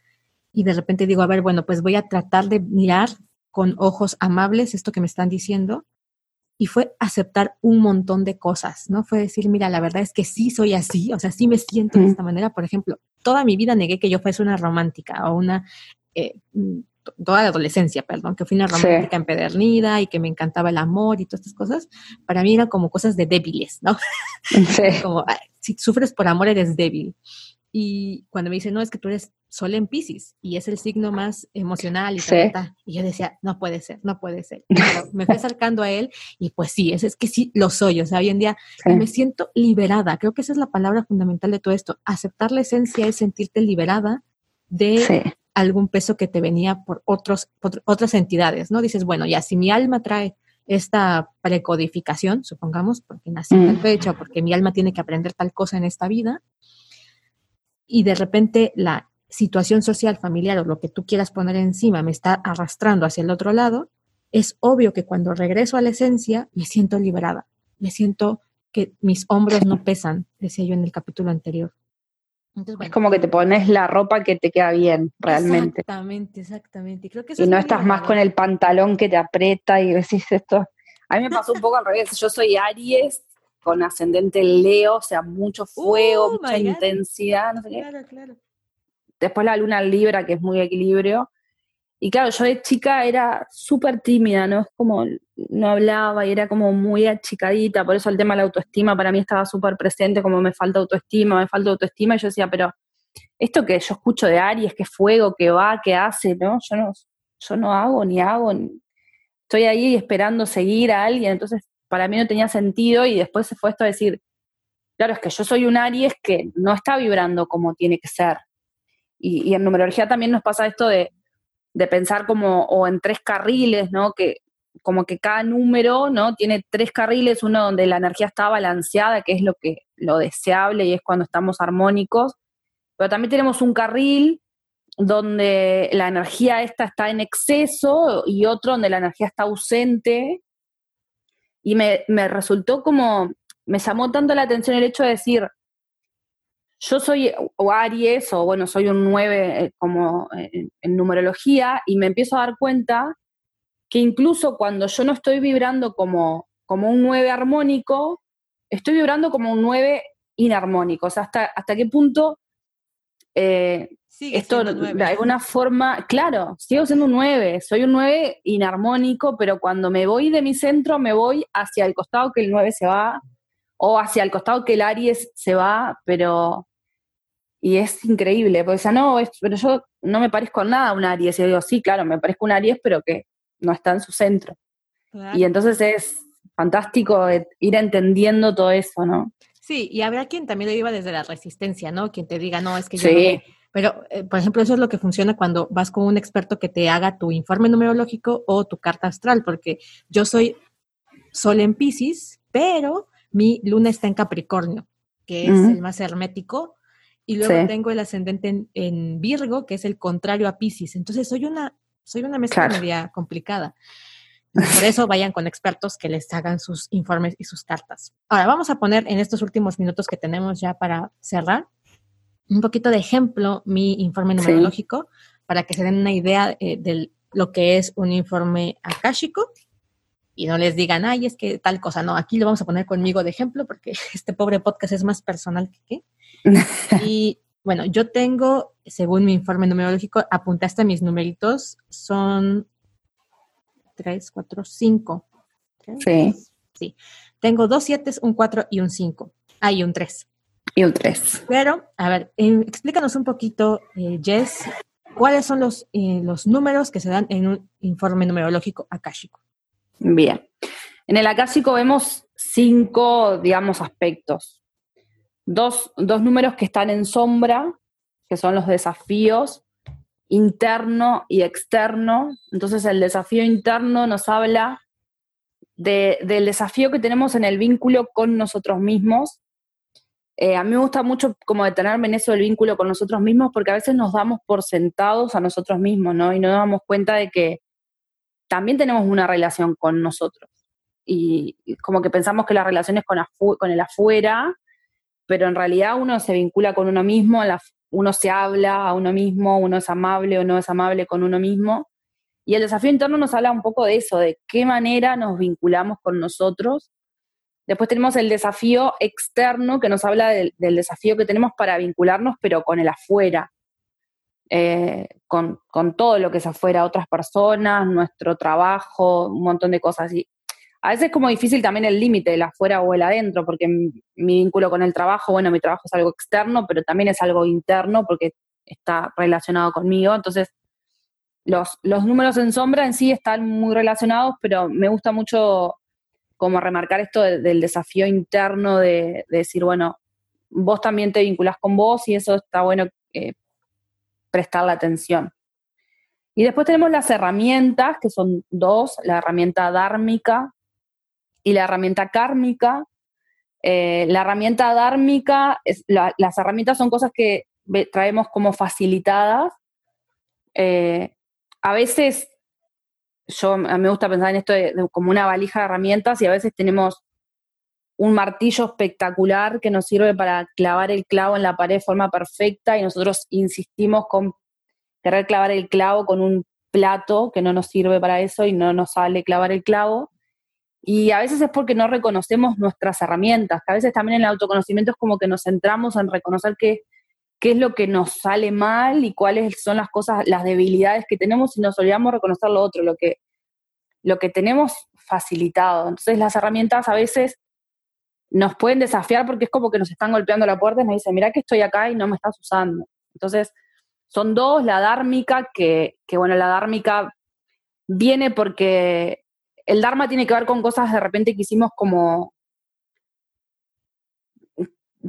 y de repente digo, a ver, bueno, pues voy a tratar de mirar con ojos amables esto que me están diciendo. Y fue aceptar un montón de cosas, ¿no? Fue decir, mira, la verdad es que sí soy así, o sea, sí me siento de esta manera. Por ejemplo, toda mi vida negué que yo fuese una romántica o una eh, toda la adolescencia, perdón, que fui una romántica empedernida y que me encantaba el amor y todas estas cosas, para mí eran como cosas de débiles, ¿no? como, si sufres por amor eres débil. Y cuando me dicen, no, es que tú eres sol en Pisces y es el signo más emocional y tal, y yo decía, no puede ser, no puede ser. Pero me fui acercando a él y pues sí, es, es que sí lo soy, o sea, hoy en día me siento liberada, creo que esa es la palabra fundamental de todo esto, aceptar la esencia es sentirte liberada de algún peso que te venía por, otros, otras entidades, ¿no? Dices, bueno, ya si mi alma trae esta precodificación, supongamos, porque nací en tal mm. fecha, porque mi alma tiene que aprender tal cosa en esta vida, y de repente la situación social, familiar o lo que tú quieras poner encima me está arrastrando hacia el otro lado, es obvio que cuando regreso a la esencia me siento liberada, me siento que mis hombros no pesan, decía yo en el capítulo anterior. Es como que te pones la ropa que te queda bien, realmente. Exactamente, exactamente. Creo que y no estás más con el pantalón que te aprieta y decís esto. A mí me pasó un poco al revés. Yo soy Aries con ascendente Leo, o sea, mucho fuego, oh mucha intensidad, no sé claro, Claro. Después la luna Libra, que es muy equilibrio. Y claro, yo de chica era súper tímida, ¿no? Es como, no hablaba y era como muy achicadita, por eso el tema de la autoestima para mí estaba súper presente, como me falta autoestima, me falta autoestima, y yo decía, pero esto que yo escucho de Aries, que fuego, que va, que hace, ¿no? Yo no, yo no hago ni hago, estoy ahí esperando seguir a alguien, entonces para mí no tenía sentido y después se fue esto a decir, claro, es que yo soy un Aries que no está vibrando como tiene que ser. Y, y en numerología también nos pasa esto de de pensar como o en tres carriles, ¿no? Que como que cada número, ¿no? Tiene tres carriles, uno donde la energía está balanceada, que es lo que lo deseable y es cuando estamos armónicos, pero también tenemos un carril donde la energía esta está en exceso y otro donde la energía está ausente. Y me, me resultó como, me llamó tanto la atención el hecho de decir, yo soy o Aries, o bueno, soy un 9 eh, como en, numerología, y me empiezo a dar cuenta que incluso cuando yo no estoy vibrando como, como un 9 armónico, estoy vibrando como un 9 inarmónico. O sea, hasta, hasta qué punto eh, esto de alguna forma, claro, sigo siendo un 9, soy un 9 inarmónico, pero cuando me voy de mi centro, me voy hacia el costado que el 9 se va, o hacia el costado que el Aries se va, pero y es increíble, porque dice, no, pero yo no me parezco nada a un Aries. Y yo digo, sí, claro, me parezco a un Aries, pero que no está en su centro. Y entonces es fantástico ir entendiendo todo eso, ¿no? Sí, y habrá quien también lo lleva desde la resistencia, ¿no? Quien te diga, no, es que yo sí. Pero, eh, por ejemplo, eso es lo que funciona cuando vas con un experto que te haga tu informe numerológico o tu carta astral, porque yo soy Sol en Pisces, pero mi luna está en Capricornio, que es el más hermético, y luego tengo el ascendente en, Virgo, que es el contrario a Pisces. Entonces soy una, soy una mezcla media complicada. Por eso vayan con expertos que les hagan sus informes y sus cartas. Ahora vamos a poner en estos últimos minutos que tenemos ya para cerrar un poquito de ejemplo mi informe numerológico para que se den una idea eh, de lo que es un informe akáshico y no les digan, ay, es que tal cosa. No, aquí lo vamos a poner conmigo de ejemplo porque este pobre podcast es más personal que qué. y bueno, yo tengo, según mi informe numerológico, apuntaste mis numeritos, son tres, cuatro, cinco. Sí. Sí. Tengo dos siete, un cuatro y un cinco. Ah, y un tres. Y un tres. Pero, a ver, eh, explícanos un poquito, eh, Jess, cuáles son los, eh, los números que se dan en un informe numerológico akáshico. Bien. En el akáshico vemos cinco, digamos, aspectos dos, números que están en sombra, que son los desafíos interno y externo. Entonces el desafío interno nos habla del desafío que tenemos en el vínculo con nosotros mismos. Eh, a mí me gusta mucho como detenerme en eso del vínculo con nosotros mismos porque a veces nos damos por sentados a nosotros mismos, ¿no? Y no nos damos cuenta de que también tenemos una relación con nosotros. Y como que pensamos que la relación es con, el afuera pero en realidad uno se vincula con uno mismo, uno se habla a uno mismo, uno es amable o no es amable con uno mismo. Y el desafío interno nos habla un poco de eso, de qué manera nos vinculamos con nosotros. Después tenemos el desafío externo que nos habla del, desafío que tenemos para vincularnos, pero con el afuera, eh, con, con, todo lo que es afuera, otras personas, nuestro trabajo, un montón de cosas. Y a veces es como difícil también el límite, el afuera o el adentro, porque mi, vínculo con el trabajo, bueno, mi trabajo es algo externo, pero también es algo interno porque está relacionado conmigo. Entonces, los, los números en sombra en sí están muy relacionados, pero me gusta mucho como remarcar esto del desafío interno de, decir, bueno, vos también te vinculás con vos y eso está bueno eh, prestarle atención. Y después tenemos las herramientas, que son dos, la herramienta dármica, y la herramienta kármica. Eh, la herramienta dármica, es, las herramientas son cosas que traemos como facilitadas. Eh, a veces, yo me gusta pensar en esto como una valija de herramientas y a veces tenemos un martillo espectacular que nos sirve para clavar el clavo en la pared de forma perfecta y nosotros insistimos con querer clavar el clavo con un plato que no nos sirve para eso y no nos sale clavar el clavo. Y a veces es porque no reconocemos nuestras herramientas, que a veces también en el autoconocimiento es como que nos centramos en reconocer qué, qué es lo que nos sale mal y cuáles son las cosas, las debilidades que tenemos y nos olvidamos reconocer lo otro, lo que, lo que tenemos facilitado. Entonces las herramientas a veces nos pueden desafiar porque es como que nos están golpeando la puerta y nos dicen, mira que estoy acá y no me estás usando. Entonces, son dos, la dármica, que, que bueno, la dármica viene porque el Dharma tiene que ver con cosas de repente que hicimos como,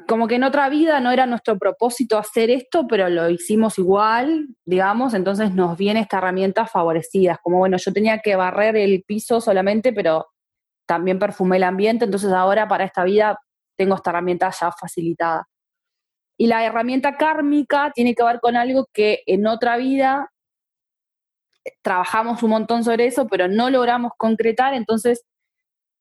como que en otra vida no era nuestro propósito hacer esto, pero lo hicimos igual, digamos, entonces nos viene esta herramienta favorecida, como bueno, yo tenía que barrer el piso solamente, pero también perfumé el ambiente, entonces ahora para esta vida tengo esta herramienta ya facilitada. Y la herramienta kármica tiene que ver con algo que en otra vida trabajamos un montón sobre eso, pero no logramos concretar, entonces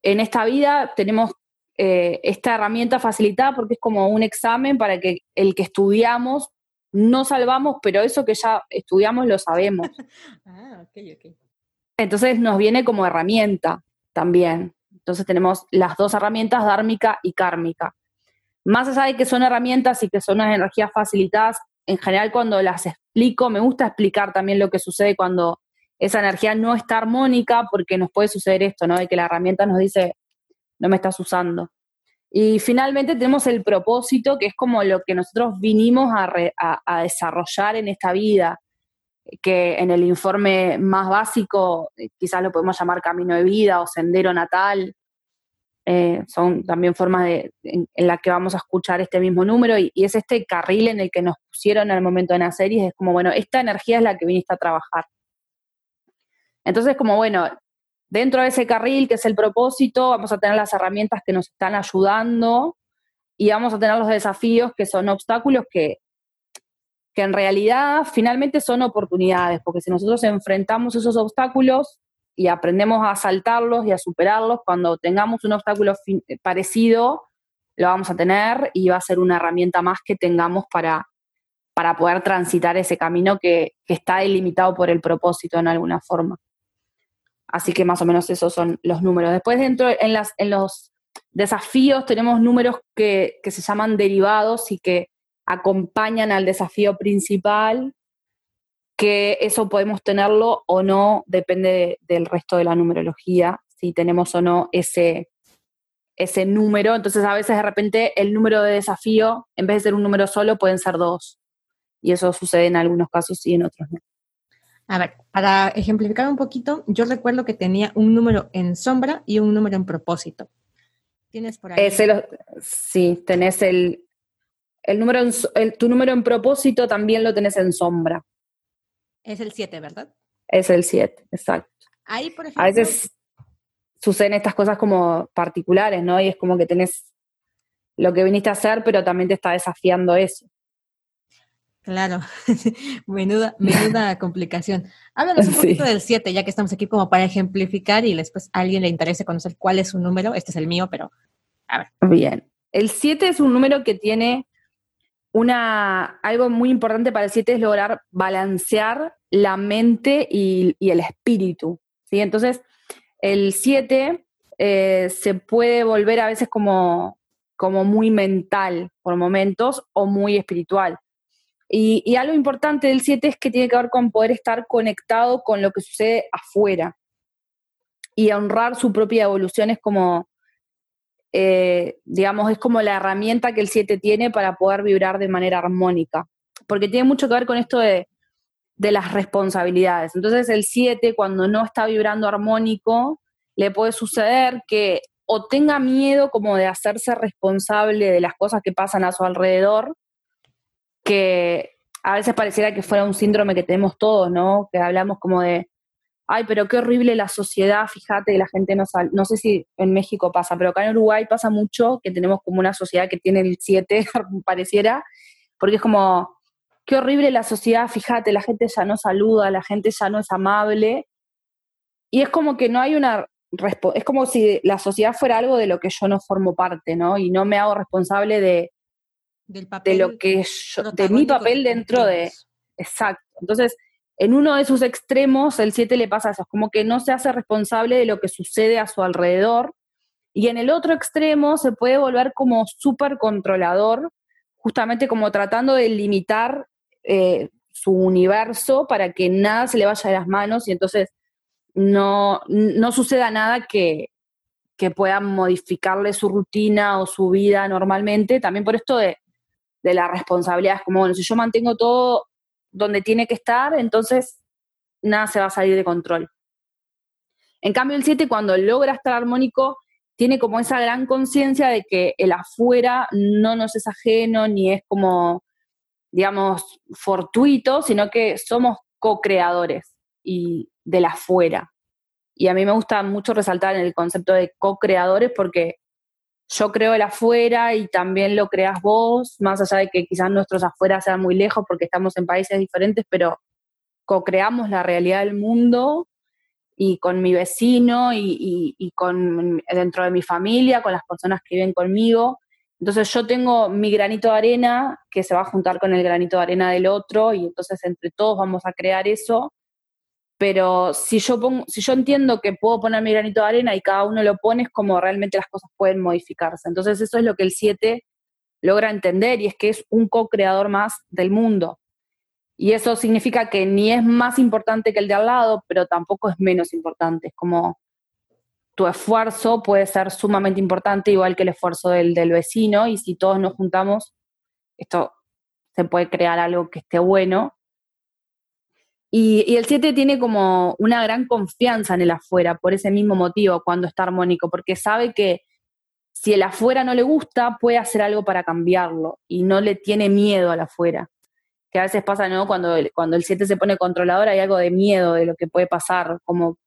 en esta vida tenemos eh, esta herramienta facilitada porque es como un examen para que el que estudiamos no salvamos, pero eso que ya estudiamos lo sabemos. ah, ok, ok. Entonces nos viene como herramienta también. Entonces tenemos las dos herramientas, dármica y kármica. Más allá de que son herramientas y que son unas energías facilitadas, en general cuando las explico, me gusta explicar también lo que sucede cuando esa energía no está armónica, porque nos puede suceder esto, ¿no? De que la herramienta nos dice, no me estás usando. Y finalmente tenemos el propósito, que es como lo que nosotros vinimos a, desarrollar en esta vida, que en el informe más básico eh, quizás lo podemos llamar camino de vida o sendero natal. Eh, son también formas de, en, las que vamos a escuchar este mismo número y, y, es este carril en el que nos pusieron el momento de nacer y es como, bueno, esta energía es la que viniste a trabajar. Entonces, como bueno, dentro de ese carril que es el propósito, vamos a tener las herramientas que nos están ayudando y vamos a tener los desafíos que son obstáculos que, que en realidad finalmente son oportunidades, porque si nosotros enfrentamos esos obstáculos y aprendemos a saltarlos y a superarlos, cuando tengamos un obstáculo parecido, lo vamos a tener y va a ser una herramienta más que tengamos para, para poder transitar ese camino que, está delimitado por el propósito en alguna forma. Así que más o menos esos son los números. Después dentro, en los desafíos tenemos números que, se llaman derivados y que acompañan al desafío principal, que eso podemos tenerlo o no, depende del resto de la numerología, si tenemos o no ese, ese número. Entonces a veces de repente el número de desafío, en vez de ser un número solo, pueden ser dos. Y eso sucede en algunos casos y en otros no. A ver, para ejemplificar un poquito, yo recuerdo que tenía un número en sombra y un número en propósito. ¿Tienes por ahí? sí, tenés el, el número en, tu número en propósito también lo tenés en sombra. Es el 7, ¿verdad? Es el 7, exacto. Ahí, por ejemplo. A veces suceden estas cosas como particulares, ¿no? Y es como que tenés lo que viniste a hacer, pero también te está desafiando eso. Claro, menuda, menuda complicación. Háblanos un poquito del 7, ya que estamos aquí como para ejemplificar y después a alguien le interese conocer cuál es su número. Este es el mío, pero a ver. Bien. El 7 es un número que tiene una, algo muy importante para el 7 es lograr balancear la mente y, el espíritu. ¿sí? Entonces, el 7 eh, se puede volver a veces como, como muy mental por momentos o muy espiritual. Y, algo importante del 7 es que tiene que ver con poder estar conectado con lo que sucede afuera y honrar su propia evolución es como, eh, digamos, es como la herramienta que el 7 tiene para poder vibrar de manera armónica, porque tiene mucho que ver con esto de, de las responsabilidades. Entonces el 7 cuando no está vibrando armónico, le puede suceder que o tenga miedo como de hacerse responsable de las cosas que pasan a su alrededor, que a veces pareciera que fuera un síndrome que tenemos todos, ¿no? Que hablamos como de, ay, pero qué horrible la sociedad, fíjate, la gente no sale, no sé si en México pasa, pero acá en Uruguay pasa mucho que tenemos como una sociedad que tiene el 7, pareciera, porque es como, qué horrible la sociedad, fíjate, la gente ya no saluda, la gente ya no es amable, y es como que no hay una, es como si la sociedad fuera algo de lo que yo no formo parte, ¿no? Y no me hago responsable de, de lo que yo, de mi papel dentro de... Exacto. Entonces, en uno de sus extremos, el 7 le pasa eso, es como que no se hace responsable de lo que sucede a su alrededor. Y en el otro extremo se puede volver como súper controlador, justamente como tratando de limitar eh, su universo para que nada se le vaya de las manos y entonces no, no suceda nada que, que pueda modificarle su rutina o su vida normalmente. También por esto de, de la responsabilidad, es como, bueno, si yo mantengo todo donde tiene que estar, entonces nada se va a salir de control. En cambio, el 7, cuando logra estar armónico, tiene como esa gran conciencia de que el afuera no nos es ajeno, ni es como, digamos, fortuito, sino que somos co-creadores y del afuera. Y a mí me gusta mucho resaltar el concepto de co-creadores porque yo creo el afuera y también lo creas vos, más allá de que quizás nuestros afuera sean muy lejos porque estamos en países diferentes, pero co-creamos la realidad del mundo y con mi vecino y, y, con dentro de mi familia, con las personas que viven conmigo. Entonces yo tengo mi granito de arena que se va a juntar con el granito de arena del otro y entonces entre todos vamos a crear eso pero si yo, pongo, si yo entiendo que puedo poner mi granito de arena y cada uno lo pone, es como realmente las cosas pueden modificarse. Entonces eso es lo que el 7 logra entender y es que es un co-creador más del mundo. Y eso significa que ni es más importante que el de al lado, pero tampoco es menos importante. Es como tu esfuerzo puede ser sumamente importante, igual que el esfuerzo del, del vecino, y si todos nos juntamos, esto se puede crear algo que esté bueno y, el 7 tiene como una gran confianza en el afuera, por ese mismo motivo, cuando está armónico, porque sabe que si el afuera no le gusta, puede hacer algo para cambiarlo y no le tiene miedo al afuera. Que a veces pasa, ¿no? Cuando, cuando el 7 se pone controlador, hay algo de miedo de lo que puede pasar, como,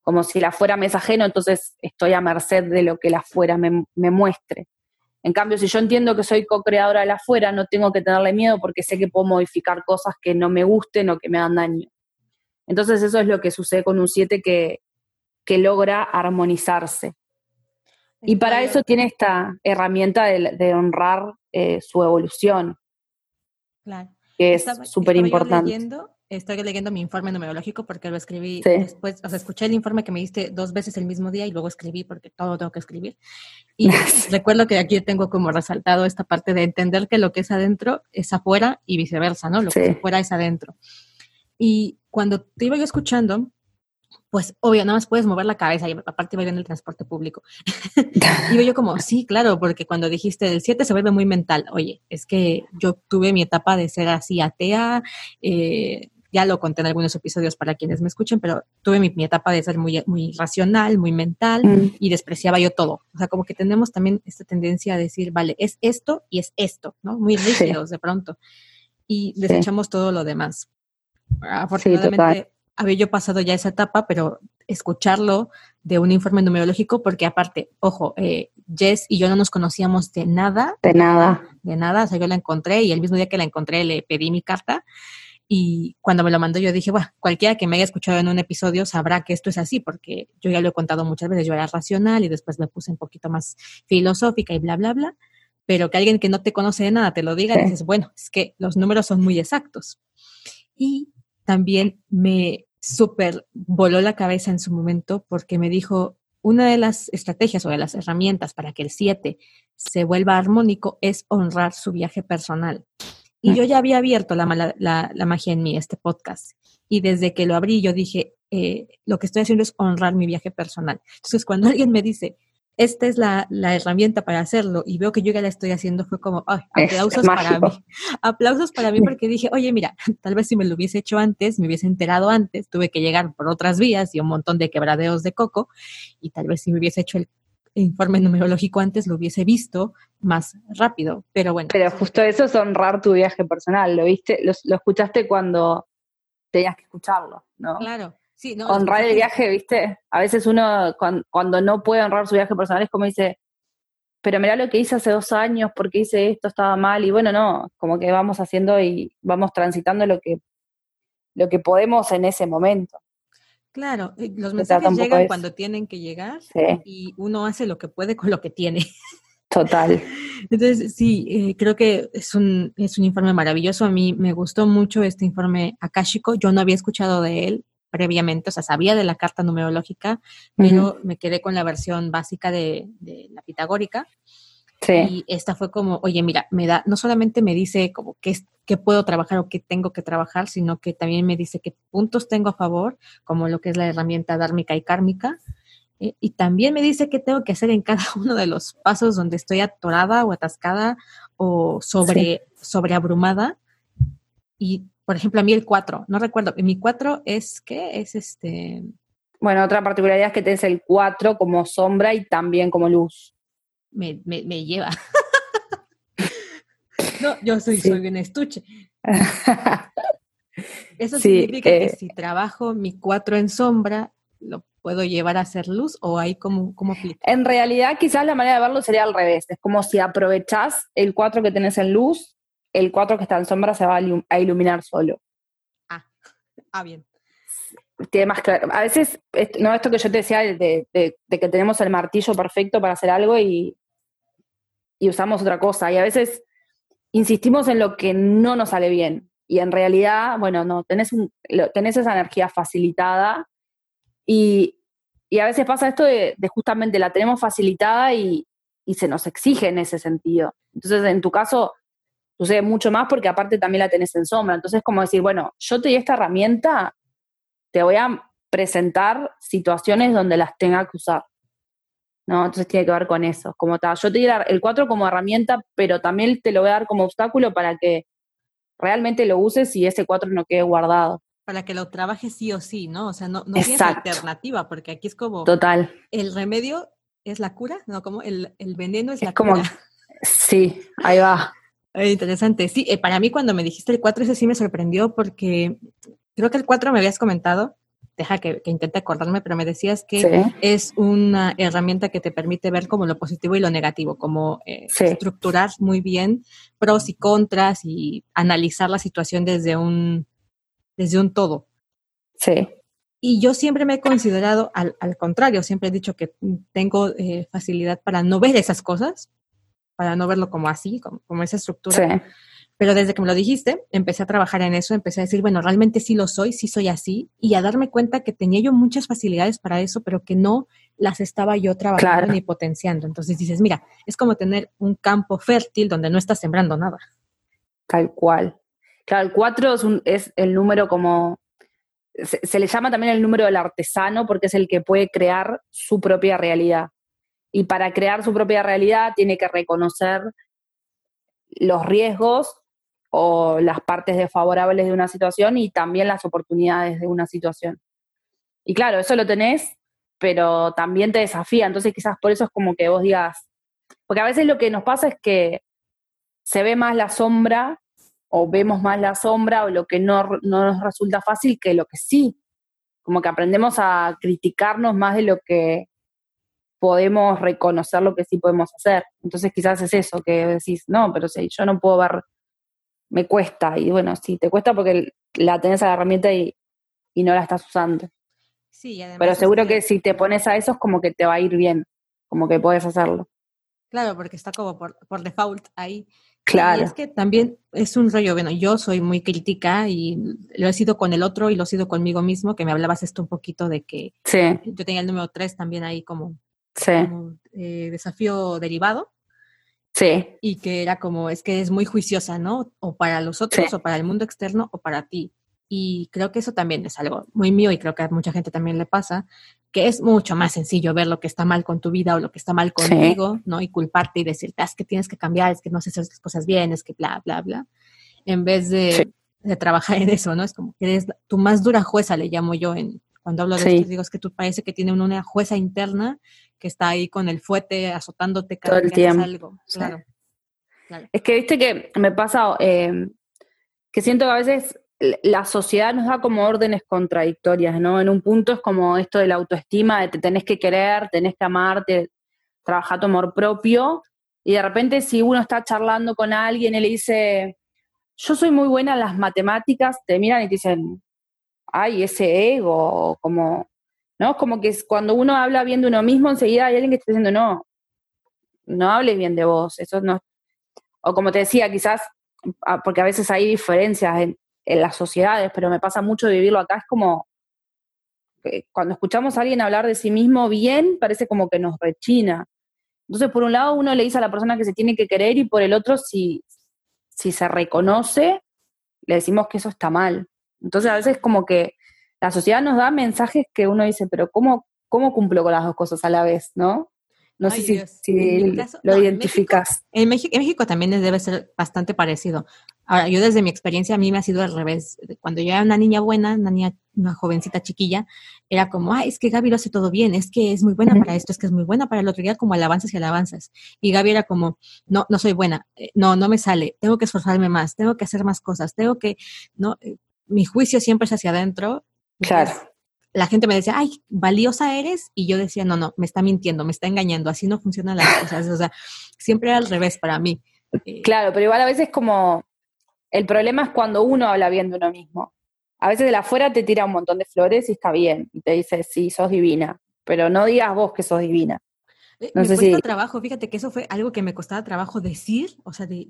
como si el afuera me es ajeno, entonces estoy a merced de lo que el afuera me muestre. En cambio, si yo entiendo que soy co-creadora de la afuera, no tengo que tenerle miedo porque sé que puedo modificar cosas que no me gusten o que me dan daño. Entonces eso es lo que sucede con un 7 que, que logra armonizarse. Y para eso tiene esta herramienta de, honrar eh, su evolución. Claro. Que es súper importante estoy leyendo mi informe numerológico porque lo escribí después, o sea, escuché el informe que me diste dos veces el mismo día y luego escribí porque todo tengo que escribir. Y recuerdo que aquí tengo como resaltado esta parte de entender que lo que es adentro es afuera y viceversa, ¿no? Lo que es afuera es adentro. Y cuando te iba yo escuchando, pues obvio, nada más puedes mover la cabeza y aparte va en el transporte público. y yo como, sí, claro, porque cuando dijiste el 7 se vuelve muy mental. Oye, es que yo tuve mi etapa de ser así atea, eh, ya lo conté en algunos episodios para quienes me escuchen, pero tuve mi, etapa de ser muy, muy racional, muy mental mm. y despreciaba yo todo. O sea, como que tenemos también esta tendencia a decir, vale, es esto y es esto, ¿no? Muy rígidos de pronto. Y desechamos todo lo demás. Afortunadamente, había yo pasado ya esa etapa, pero escucharlo de un informe numerológico, porque aparte, ojo, eh, Jess y yo no nos conocíamos de nada. De nada. De nada, o sea, yo la encontré y el mismo día que la encontré le pedí mi carta y cuando me lo mandó yo dije, bueno, cualquiera que me haya escuchado en un episodio sabrá que esto es así, porque yo ya lo he contado muchas veces, yo era racional y después me puse un poquito más filosófica y bla, bla, bla, pero que alguien que no te conoce de nada te lo diga, dices, bueno, es que los números son muy exactos. Y también me súper voló la cabeza en su momento porque me dijo, una de las estrategias o de las herramientas para que el 7 se vuelva armónico es honrar su viaje personal. Y yo ya había abierto la, la, magia en mí, este podcast. Y desde que lo abrí, yo dije, eh, lo que estoy haciendo es honrar mi viaje personal. Entonces, cuando alguien me dice, esta es la, herramienta para hacerlo, y veo que yo ya la estoy haciendo, fue como, Ay, aplausos para mí. Aplausos para mí porque dije, oye, mira, tal vez si me lo hubiese hecho antes, me hubiese enterado antes, tuve que llegar por otras vías y un montón de quebradeos de coco, y tal vez si me hubiese hecho el informe numerológico antes lo hubiese visto más rápido, pero bueno. Pero justo eso es honrar tu viaje personal, ¿lo viste? Lo, escuchaste cuando tenías que escucharlo, ¿no? Claro. Sí, no, honrar el viaje, ¿viste? A veces uno cuando, no puede honrar su viaje personal es como dice, pero mira lo que hice hace dos años, porque hice esto, estaba mal, y bueno, no, como que vamos haciendo y vamos transitando lo que, lo que podemos en ese momento. Claro, eh, los mensajes llegan cuando tienen que llegar y uno hace lo que puede con lo que tiene. Total. Entonces, sí, eh, creo que es un, es un informe maravilloso. A mí me gustó mucho este informe akáshico. Yo no había escuchado de él previamente, o sea, sabía de la carta numerológica, pero me quedé con la versión básica de, de la pitagórica. Sí. Y esta fue como, oye, mira, me da, no solamente me dice como qué, qué puedo trabajar o qué tengo que trabajar, sino que también me dice qué puntos tengo a favor, como lo que es la herramienta dármica y kármica, eh, y también me dice qué tengo que hacer en cada uno de los pasos donde estoy atorada o atascada o sobre, sobreabrumada. Y, por ejemplo, a mí el 4, no recuerdo, mi 4 es, ¿qué? Es este... Bueno, otra particularidad es que tienes el 4 como sombra y también como luz. Me, me, me lleva. no, yo soy, soy bien estuche. Eso significa que eh, si trabajo mi 4 en sombra, lo puedo llevar a hacer luz o hay como, como En realidad quizás la manera de verlo sería al revés, es como si aprovechás el 4 que tenés en luz, el 4 que está en sombra se va a, iluminar solo. Ah, ah, bien. Tiene más claro. A veces, no esto que yo te decía de, que tenemos el martillo perfecto para hacer algo y, y usamos otra cosa. Y a veces insistimos en lo que no nos sale bien. Y en realidad, bueno, no, tenés, un, tenés esa energía facilitada y, a veces pasa esto de, justamente la tenemos facilitada y, se nos exige en ese sentido. Entonces, en tu caso, sucede mucho más porque aparte también la tenés en sombra. Entonces, como decir, bueno, yo te di esta herramienta, te voy a presentar situaciones donde las tenga que usar. ¿No? Entonces tiene que ver con eso. Como tal, yo te di el 4 como herramienta, pero también te lo voy a dar como obstáculo para que realmente lo uses y ese 4 no quede guardado para que lo trabajes sí o sí, ¿no? O sea, no, no tienes alternativa, porque aquí es como... Total. El remedio es la cura, ¿no? Como el, veneno es, la como, cura. Sí, ahí va. Interesante. Sí, eh, para mí cuando me dijiste el 4, ese sí me sorprendió porque creo que el 4 me habías comentado, deja que, intente acordarme, pero me decías que es una herramienta que te permite ver como lo positivo y lo negativo, como eh, estructurar muy bien pros y contras y analizar la situación desde un desde un todo. Sí. Y yo siempre me he considerado al, contrario, siempre he dicho que tengo eh, facilidad para no ver esas cosas, para no verlo como así, como, esa estructura. Sí. Pero desde que me lo dijiste, empecé a trabajar en eso, empecé a decir, bueno, realmente sí lo soy, sí soy así, y a darme cuenta que tenía yo muchas facilidades para eso, pero que no las estaba yo trabajando ni potenciando. Entonces dices, mira, es como tener un campo fértil donde no estás sembrando nada. Tal cual. Claro, el 4 es, es, el número como, se, le llama también el número del artesano porque es el que puede crear su propia realidad. Y para crear su propia realidad tiene que reconocer los riesgos o las partes desfavorables de una situación y también las oportunidades de una situación. Y claro, eso lo tenés, pero también te desafía. Entonces quizás por eso es como que vos digas, porque a veces lo que nos pasa es que se ve más la sombra o vemos más la sombra o lo que no, nos resulta fácil que lo que sí. Como que aprendemos a criticarnos más de lo que podemos reconocer lo que sí podemos hacer. Entonces quizás es eso, que decís, no, pero si yo no puedo ver, me cuesta. Y bueno, sí, te cuesta porque la tenés a la herramienta y, no la estás usando. Sí, Pero seguro que... si te pones a eso es como que te va a ir bien, como que puedes hacerlo. Claro, porque está como por, por default ahí. Claro. Y es que también es un rollo, bueno, yo soy muy crítica y lo he sido con el otro y lo he sido conmigo mismo, que me hablabas esto un poquito de que yo tenía el número 3 también ahí como, eh, desafío derivado. Sí. Y que era como, es que es muy juiciosa, ¿no? O para los otros, o para el mundo externo, o para ti. Y creo que eso también es algo muy mío y creo que a mucha gente también le pasa, que es mucho más sencillo ver lo que está mal con tu vida o lo que está mal contigo, ¿no? Y culparte y decirte, ah, es que tienes que cambiar, es que no sé hacer las cosas bien, es que bla, bla, bla, en vez de, trabajar en eso, ¿no? Es como que eres tu más dura jueza, le llamo yo en, cuando hablo de esto, digo, es que tú parece que tiene una jueza interna que está ahí con el fuete azotándote cada vez que haces algo. Claro. Es que viste que me pasa eh, que siento que a veces la sociedad nos da como órdenes contradictorias, ¿no? En un punto es como esto de la autoestima, de te tenés que querer, tenés que amarte, trabajar tu amor propio, y de repente si uno está charlando con alguien y le dice, yo soy muy buena en las matemáticas, te miran y te dicen, hay ese ego, como, ¿no? Como que cuando uno habla bien de uno mismo, enseguida hay alguien que está diciendo, no, no hables bien de vos, eso no. O como te decía, quizás, ah, porque a veces hay diferencias en, las sociedades, pero me pasa mucho vivirlo acá, es como, cuando escuchamos a alguien hablar de sí mismo bien, parece como que nos rechina. Entonces, por un lado, uno le dice a la persona que se tiene que querer y por el otro, si, si se reconoce, le decimos que eso está mal. Entonces, a veces como que la sociedad nos da mensajes que uno dice, pero ¿cómo, cómo cumplo con las dos cosas a la vez, no? No sé si, lo identificas. En México, en México, también debe ser bastante parecido. Ahora, yo desde mi experiencia, a mí me ha sido al revés. Cuando yo era una niña buena, una niña, una jovencita chiquilla, era como, ah, es que Gaby lo hace todo bien, es que es muy buena para esto, es que es muy buena para el otro día, como alabanzas y alabanzas. Y Gaby era como, no, no soy buena, eh, no, no me sale, tengo que esforzarme más, tengo que hacer más cosas, tengo que, no, eh, mi juicio siempre es hacia adentro. Claro la gente me decía, ay, valiosa eres, y yo decía, no, no, me está mintiendo, me está engañando, así no funcionan las cosas, o sea, siempre era al revés para mí. Eh, claro, pero igual a veces como, el problema es cuando uno habla bien de uno mismo. A veces de la afuera te tira un montón de flores y está bien, y te dice, sí, sos divina, pero no digas vos que sos divina. Eh, no me sé cuesta trabajo, fíjate que eso fue algo que me costaba trabajo decir, o sea, de,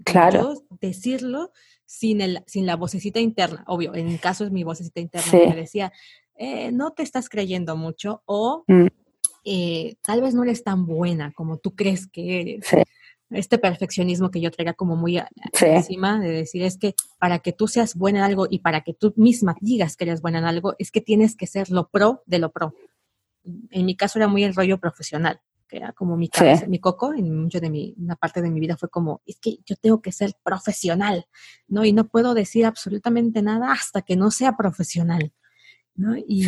decirlo sin, el, sin la vocecita interna. Obvio, en mi caso es mi vocecita interna que me decía, eh, no te estás creyendo mucho o mm. eh, tal vez no eres tan buena como tú crees que eres. Este perfeccionismo que yo traía como muy encima de decir es que para que tú seas buena en algo y para que tú misma digas que eres buena en algo, es que tienes que ser lo pro de lo pro. En mi caso era muy el rollo profesional, que era como mi cabeza, mi coco, en mucho de mi, una parte de mi vida fue como, es que yo tengo que ser profesional, ¿no? Y no puedo decir absolutamente nada hasta que no sea profesional. ¿no? Y,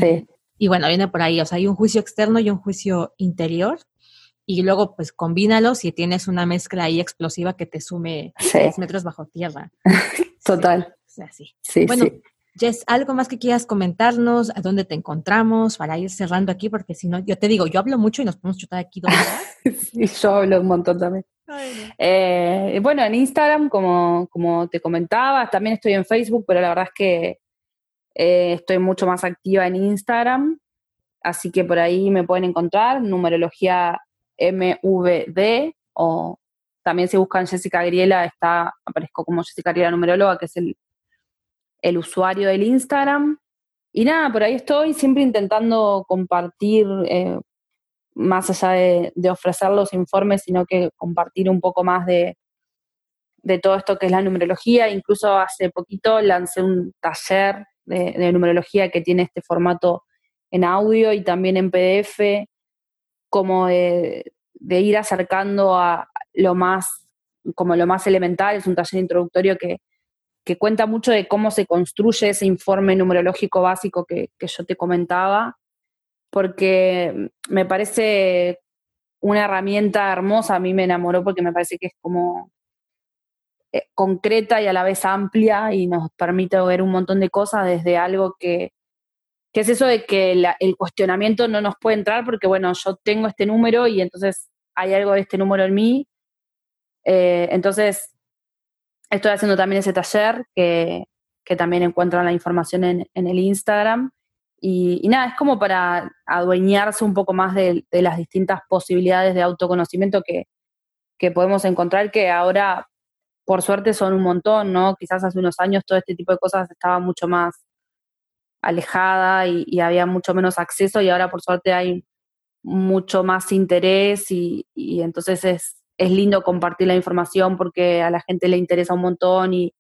y bueno, viene por ahí, o sea, hay un juicio externo y un juicio interior, y luego pues combínalos y tienes una mezcla ahí explosiva que te sume tres metros bajo tierra. Total. Sí, sí. bueno, Jess, ¿algo más que quieras comentarnos? ¿A dónde te encontramos? Para ir cerrando aquí, porque si no, yo te digo, yo hablo mucho y nos podemos chutar aquí dos horas. sí, yo hablo un montón también. Eh, bueno, en Instagram, como, como te comentaba, también estoy en Facebook, pero la verdad es que eh, estoy mucho más activa en Instagram, así que por ahí me pueden encontrar, numerología MVD, o también si buscan Jessica Griela, está, aparezco como Jessica Griela numeróloga, que es el, el usuario del Instagram. Y nada, por ahí estoy siempre intentando compartir, eh, más allá de, de, ofrecer los informes, sino que compartir un poco más de, de todo esto que es la numerología. Incluso hace poquito lancé un taller de, numerología que tiene este formato en audio y también en PDF, como de, ir acercando a lo más, como lo más elemental, es un taller introductorio que, cuenta mucho de cómo se construye ese informe numerológico básico que, que yo te comentaba, porque me parece una herramienta hermosa, a mí me enamoró porque me parece que es como eh, concreta y a la vez amplia y nos permite ver un montón de cosas desde algo que, es eso de que el cuestionamiento no nos puede entrar porque, bueno, yo tengo este número y entonces hay algo de este número en mí. Eh, entonces, estoy haciendo también ese taller que, también encuentran la información en, el Instagram. Y, nada, es como para adueñarse un poco más de, las distintas posibilidades de autoconocimiento que, que podemos encontrar, que ahora por suerte son un montón, ¿no? Quizás hace unos años todo este tipo de cosas estaba mucho más alejada y, había mucho menos acceso y ahora por suerte hay mucho más interés y, entonces es, es, lindo compartir la información porque a la gente le interesa un montón y,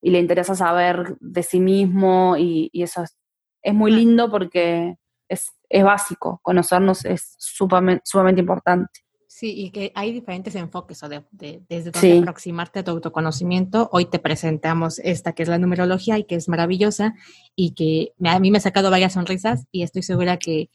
le interesa saber de sí mismo y, eso es, es, muy lindo porque es, es básico, conocernos es sumamente importante. Sí, y que hay diferentes enfoques o de, desde donde aproximarte a tu autoconocimiento. Hoy te presentamos esta que es la numerología y que es maravillosa y que a mí me ha sacado varias sonrisas y estoy segura que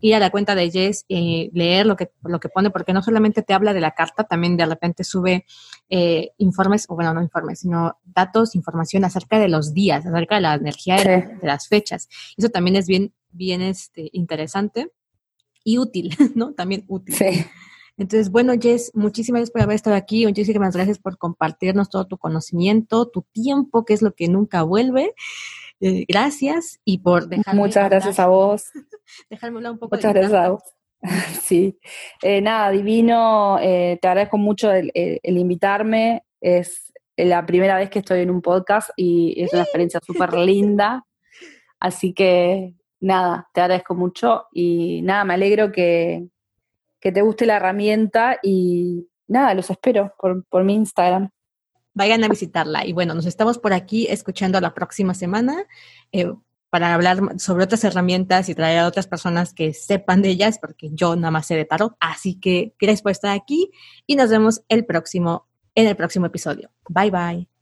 ir a la cuenta de Jess, y leer lo que, lo que pone, porque no solamente te habla de la carta, también de repente sube eh, informes, o bueno, no informes, sino datos, información acerca de los días, acerca de la energía de, las fechas. Eso también es bien, bien este, interesante y útil, ¿no? También útil. Sí. Entonces, bueno, Jess, muchísimas gracias por haber estado aquí. Muchísimas gracias por compartirnos todo tu conocimiento, tu tiempo, que es lo que nunca vuelve. Eh, gracias y por dejarme Muchas gracias a vos. dejarme hablar un poco. Muchas gracias a vos. Sí, eh, nada, divino, eh, te agradezco mucho el, invitarme, es la primera vez que estoy en un podcast y es una experiencia súper linda, así que nada, te agradezco mucho y nada, me alegro que, que te guste la herramienta y nada, los espero por, por mi Instagram vayan a visitarla. Y bueno, nos estamos por aquí escuchando la próxima semana. Eh, para hablar sobre otras herramientas y traer a otras personas que sepan de ellas, porque yo nada más sé de tarot. Así que gracias por estar aquí y nos vemos el próximo, en el próximo episodio. Bye bye.